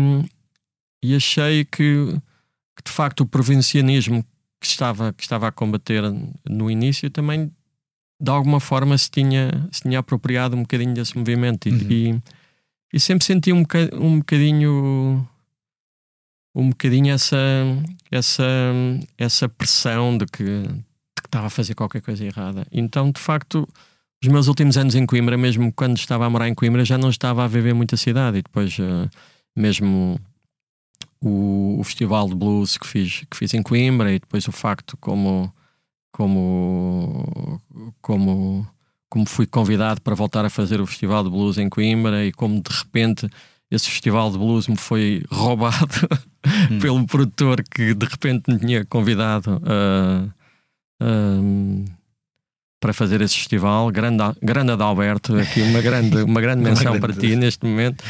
e achei que, que de facto o provincianismo que estava, que estava a combater no início também de alguma forma se tinha, se tinha apropriado um bocadinho desse movimento e, uhum. e, e, sempre senti um, um bocadinho um bocadinho essa essa, essa pressão de que, de que estava a fazer qualquer coisa errada. Então, de facto, os meus últimos anos em Coimbra, mesmo quando estava a morar em Coimbra, já não estava a viver muita cidade e depois uh, mesmo o, o, festival de blues que fiz, que fiz em Coimbra e depois o facto como como como como fui convidado para voltar a fazer o festival de blues em Coimbra e como de repente esse festival de blues me foi [laughs] roubado hum. pelo produtor que de repente me tinha convidado uh, uh, para fazer esse festival. Grande, grande Adalberto, aqui uma grande, uma grande [laughs] menção para ti neste momento.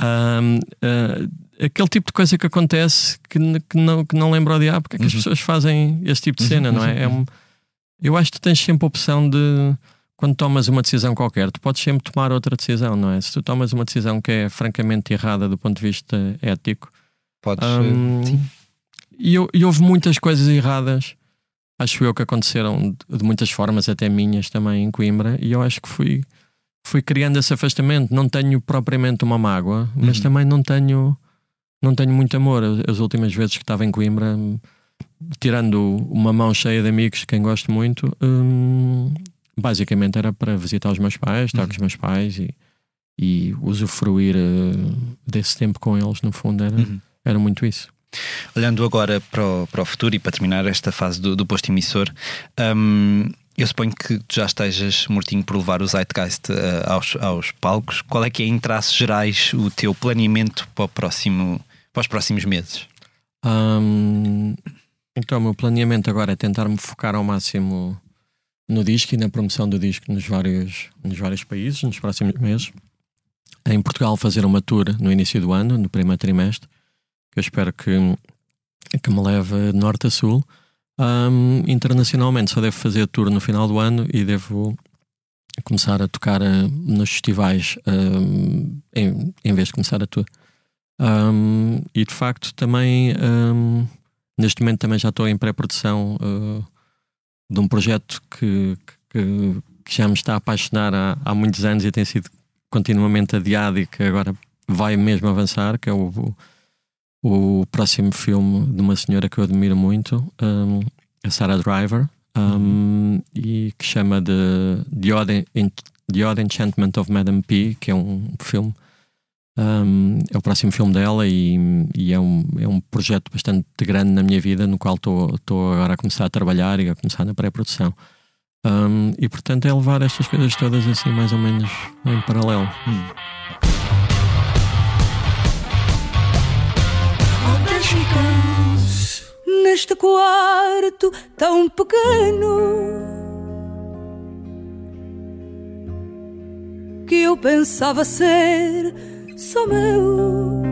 Uh, aquele tipo de coisa que acontece que, que, não, que não lembra o diabo, porque é que uhum. as pessoas fazem esse tipo de uhum. cena, uhum. não é? é um, eu acho que tu tens sempre a opção de, quando tomas uma decisão qualquer, tu podes sempre tomar outra decisão, não é? Se tu tomas uma decisão que é francamente errada do ponto de vista ético, podes. Um, sim. E, e houve muitas coisas erradas, acho eu, que aconteceram de, de muitas formas, até minhas também em Coimbra, e eu acho que fui, fui criando esse afastamento. Não tenho propriamente uma mágoa, mas uhum. também não tenho não tenho muito amor. As últimas vezes que estava em Coimbra, tirando uma mão cheia de amigos, quem gosto muito, hum, basicamente era para visitar os meus pais, estar uhum. com os meus pais e, e usufruir uh, desse tempo com eles, no fundo, era, uhum. era muito isso. Olhando agora para o, para o futuro e para terminar esta fase do, do posto emissor, hum, eu suponho que já estejas mortinho por levar o Zeitgeist uh, aos, aos palcos. Qual é que é, em traços gerais, o teu planeamento para o próximo para os próximos meses? Um, então, o meu planeamento agora é tentar me focar ao máximo no disco e na promoção do disco nos vários, nos vários países nos próximos meses. Em Portugal, fazer uma tour no início do ano, no primeiro trimestre, que eu espero que, que me leve norte a sul. Um, internacionalmente, só devo fazer tour no final do ano e devo começar a tocar uh, nos festivais um, em, em vez de começar a tour. Um, e de facto também neste momento também já estou em pré-produção uh, de um projeto que, que, que, já me está a apaixonar há, há, muitos anos e tem sido continuamente adiado e que agora vai mesmo avançar, que é o, o próximo filme de uma senhora que eu admiro muito, um, a Sarah Driver, um, e que chama de The Odd, The Odd Enchantment of Madame P, que é um filme. Um, é o próximo filme dela e, e, é, um, é um projeto bastante grande na minha vida, no qual estou agora a começar a trabalhar e a começar na pré-produção. Um, e portanto é levar estas coisas todas assim, mais ou menos em paralelo. Hum. Neste quarto tão pequeno que eu pensava ser só meu.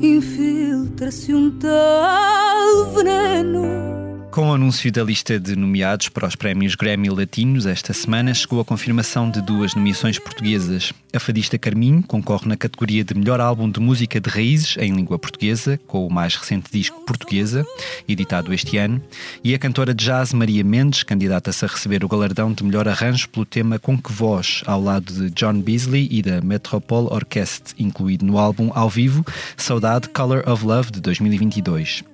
Infiltra-se um tal veneno com o anúncio da lista de nomeados para os prémios Grammy Latinos, esta semana chegou a confirmação de duas nomeações portuguesas. A fadista Carminho concorre na categoria de melhor álbum de música de raízes em língua portuguesa, com o mais recente disco Portuguesa, editado este ano, e a cantora de jazz Maria Mendes, candidata-se a receber o galardão de melhor arranjo pelo tema Com Que Voz, ao lado de John Beasley e da Metropole Orchestra, incluído no álbum ao vivo Saudade Color of Love de 2022.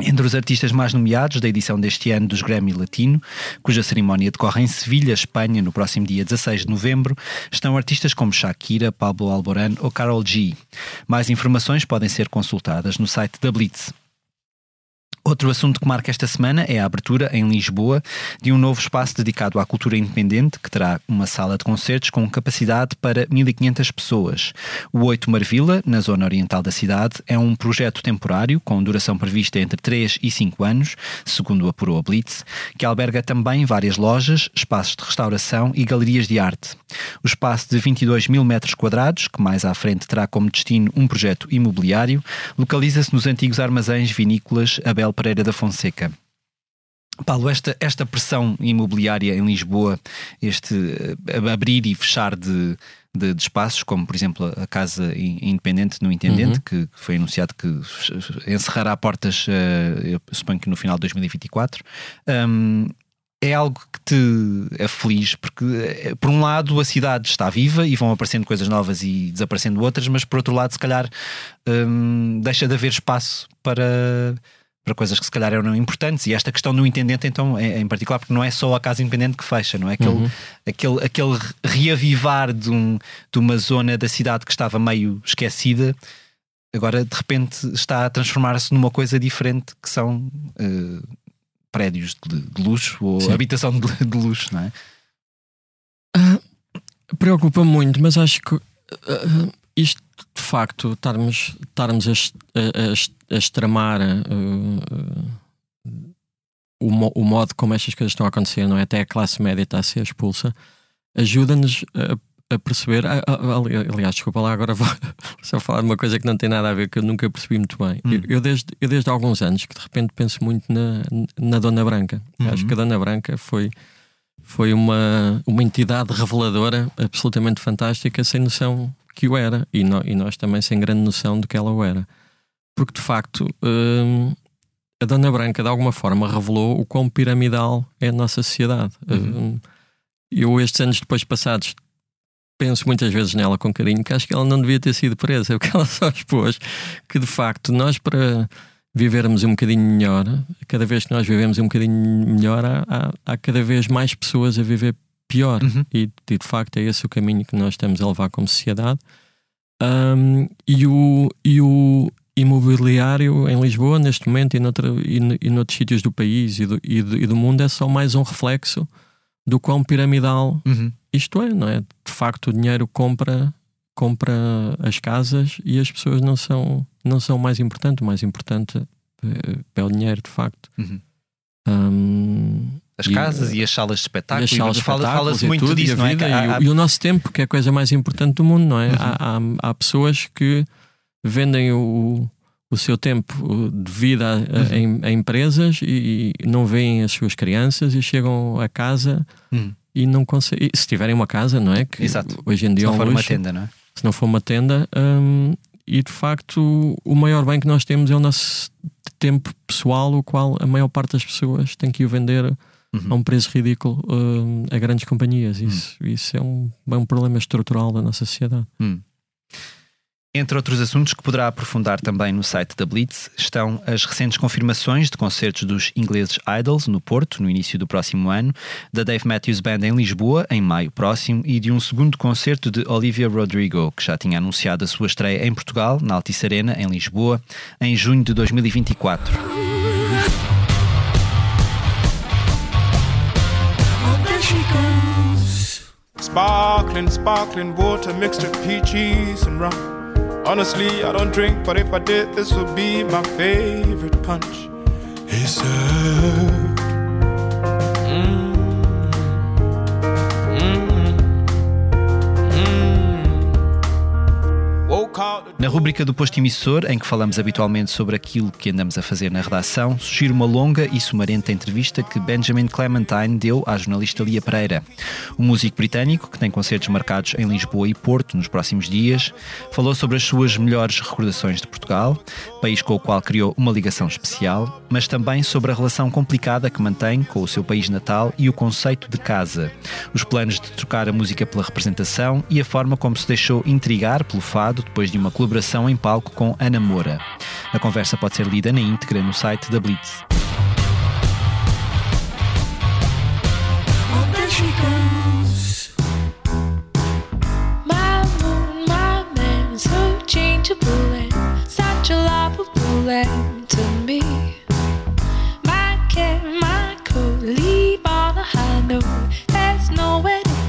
Entre os artistas mais nomeados da edição deste ano dos Grammy Latino, cuja cerimónia decorre em Sevilha, Espanha, no próximo dia 16 de novembro, estão artistas como Shakira, Pablo Alboran ou Carol G. Mais informações podem ser consultadas no site da Blitz. Outro assunto que marca esta semana é a abertura em Lisboa de um novo espaço dedicado à cultura independente, que terá uma sala de concertos com capacidade para 1.500 pessoas. O 8 Marvila, na zona oriental da cidade, é um projeto temporário com duração prevista entre 3 e 5 anos, segundo apurou a Blitz, que alberga também várias lojas, espaços de restauração e galerias de arte. O espaço de 22 mil metros quadrados, que mais à frente terá como destino um projeto imobiliário, localiza-se nos antigos armazéns vinícolas Abel Pereira da Fonseca. Paulo, esta, esta pressão imobiliária em Lisboa, este uh, abrir e fechar de, de, de, espaços, como por exemplo a Casa Independente no Intendente, uhum. que, que, foi anunciado que encerrará portas, uh, eu suponho que no final de 2024. Um, é algo que te aflige, porque eh, por um lado a cidade está viva e vão aparecendo coisas novas e desaparecendo outras, mas por outro lado, se calhar, um, deixa de haver espaço para para coisas que se calhar eram importantes. E esta questão do intendente, então, é, em particular, porque não é só a casa independente que fecha, não é? Aquele, uhum. aquele, aquele reavivar de, um, de uma zona da cidade que estava meio esquecida, agora de repente está a transformar-se numa coisa diferente que são uh, prédios de, de, luxo ou Sim. habitação de, de, luxo, não é? Uh, preocupa muito, mas acho que uh, isto de facto estarmos, estarmos a, a, a, extramar uh, uh, o, o, modo como estas coisas estão a acontecer, não é? Até a classe média está a ser expulsa, ajuda-nos a, a, perceber. aliás, desculpa lá, agora [laughs] vou só falar de uma coisa que não tem nada a ver, que eu nunca percebi muito bem. Hum. Eu, eu, desde, eu desde há alguns anos que de repente penso muito na, na Dona Branca. Uhum. Acho que a Dona Branca foi foi uma, uma entidade reveladora absolutamente fantástica, sem noção que o era e, no, e nós também sem grande noção de que ela o era. Porque de facto hum, a Dona Branca de alguma forma revelou o quão piramidal é a nossa sociedade. Uhum. Hum, eu, estes anos depois passados, penso muitas vezes nela com carinho que acho que ela não devia ter sido presa, [laughs] o que ela só expôs que de facto nós para vivermos um bocadinho melhor, cada vez que nós vivemos um bocadinho melhor, há, há, há cada vez mais pessoas a viver pior. Uhum. E, e, de facto é esse o caminho que nós estamos a levar como sociedade. Um, e, o, e o imobiliário em Lisboa, neste momento, e, noutra, e, e noutros sítios do país e do, e do, e do, mundo, é só mais um reflexo do quão piramidal uhum. isto é, não é? De facto, o dinheiro compra compra as casas e as pessoas não são não são o mais importante. O mais importante é, o dinheiro, de facto. Uhum. Um, as casas e as salas de espetáculo. E as salas de Fala-se muito tudo, disso, e, é? há, e, o nosso tempo, que é a coisa mais importante do mundo, não é? Uhum. Há, há, pessoas que vendem o, o seu tempo de vida a, uhum. em, a empresas e, e, não veem as suas crianças e chegam a casa uhum. e não conseguem. Se tiverem uma casa, não é? Que Exato. Hoje em dia se não é for luxo, uma tenda, não é? Se não for uma tenda. Hum, e de facto, o maior bem que nós temos é o nosso tempo pessoal, o qual a maior parte das pessoas tem que o vender uhum. a um preço ridículo uh, a grandes companhias. Isso, uhum. isso é, um, é um problema estrutural da nossa sociedade. Uhum. Entre outros assuntos que poderá aprofundar também no site da Blitz estão as recentes confirmações de concertos dos ingleses Idols no Porto, no início do próximo ano, da Dave Matthews Band em Lisboa, em maio próximo, e de um segundo concerto de Olivia Rodrigo, que já tinha anunciado a sua estreia em Portugal, na Altice Arena, em Lisboa, em junho de 2024. Sparkling, sparkling water mixed with peaches and rum. Honestly, I don't drink, but if I did, this would be my favorite punch. He said. Na rúbrica do posto emissor, em que falamos habitualmente sobre aquilo que andamos a fazer na redação, surgiu uma longa e sumarenta entrevista que Benjamin Clementine deu à jornalista Lia Pereira. O músico britânico, que tem concertos marcados em Lisboa e Porto nos próximos dias, falou sobre as suas melhores recordações de Portugal, país com o qual criou uma ligação especial, mas também sobre a relação complicada que mantém com o seu país natal e o conceito de casa, os planos de trocar a música pela representação e a forma como se deixou intrigar pelo fado depois de uma colaboração em palco com Ana Moura. A conversa pode ser lida na íntegra no site da Blitz.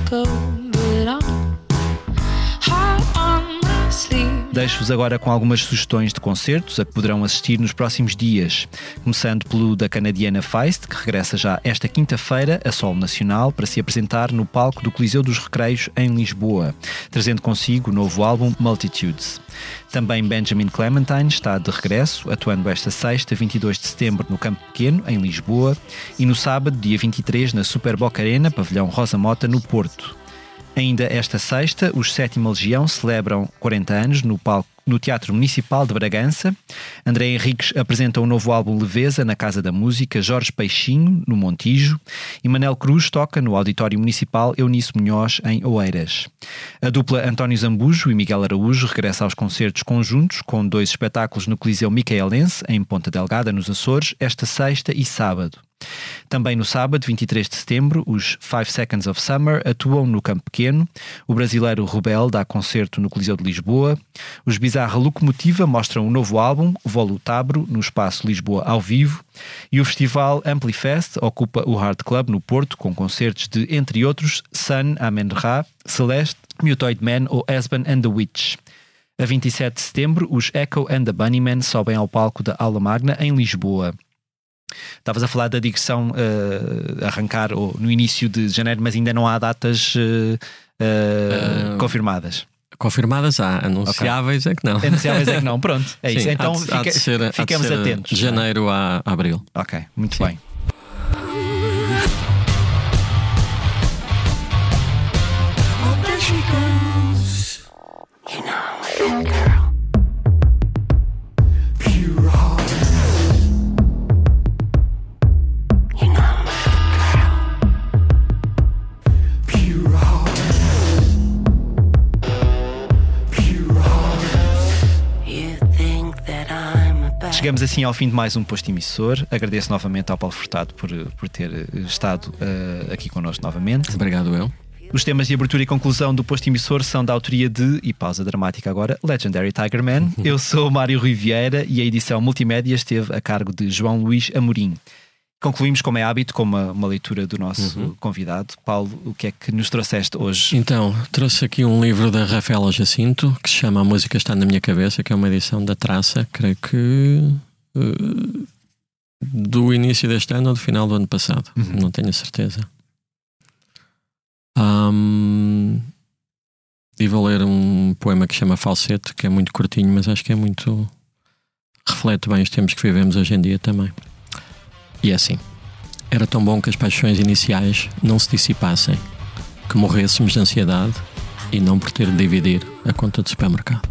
go. Deixo-vos agora com algumas sugestões de concertos a que poderão assistir nos próximos dias, começando pelo da canadiana Feist, que regressa já esta quinta-feira a solo nacional para se apresentar no palco do Coliseu dos Recreios em Lisboa, trazendo consigo o novo álbum Multitudes. Também Benjamin Clementine está de regresso, atuando esta sexta, 22 de setembro, no Campo Pequeno, em Lisboa, e no sábado, dia 23, na Super Boca Arena, pavilhão Rosa Mota, no Porto. Ainda esta sexta, os Sétima Legião celebram 40 anos no palco no Teatro Municipal de Bragança. André Henriques apresenta o um novo álbum Leveza na Casa da Música, Jorge Peixinho, no Montijo, e Manel Cruz toca no Auditório Municipal Eunice Munhoz, em Oeiras. A dupla António Zambujo e Miguel Araújo regressa aos concertos conjuntos, com dois espetáculos no Coliseu Micaelense, em Ponta Delgada, nos Açores, esta sexta e sábado. Também no sábado, 23 de setembro, os Five Seconds of Summer atuam no Campo Pequeno. O brasileiro Rubel dá concerto no Coliseu de Lisboa. Os Bizarra Locomotiva mostram um novo álbum, Volutabro, no espaço Lisboa ao vivo. E o festival Amplifest ocupa o Hard Club no Porto, com concertos de, entre outros, Sun, Amen Ra, Celeste, Mutoid Man ou Esban and the Witch. A 27 de setembro, os Echo and the Bunnymen sobem ao palco da Aula Magna em Lisboa. Estavas a falar da digressão uh, arrancar ou, no início de janeiro, mas ainda não há datas uh, uh, confirmadas. Confirmadas há, anunciáveis okay. é que não. Anunciáveis é que não, [laughs] pronto, é Sim, isso. Então de, fica, ser, ficamos atentos. De janeiro a abril. Ok, muito Sim. bem. You know, Chegamos assim ao fim de mais um posto emissor. Agradeço novamente ao Paulo Furtado por, por ter eh, estado uh, aqui connosco novamente. Obrigado, eu. Os temas de abertura e conclusão do posto emissor são da autoria de, e pausa dramática agora, Legendary Tiger Man. [laughs] Eu sou Mário Rui Vieira e a edição multimédia esteve a cargo de João Luís Amorim. Concluímos, como é hábito, com uma, uma leitura do nosso uhum. convidado. Paulo, o que é que nos trouxeste hoje? Então, trouxe aqui um livro da Rafaela Jacinto que se chama A Música Está na Minha Cabeça, que é uma edição da Traça, creio que uh, do início deste ano ou do final do ano passado. Uhum. Não tenho certeza. Um, e vou ler um poema que se chama Falsete, que é muito curtinho, mas acho que é muito. reflete bem os tempos que vivemos hoje em dia também. E é assim. Era tão bom que as paixões iniciais não se dissipassem, que morrêssemos de ansiedade e não por ter de dividir a conta do supermercado.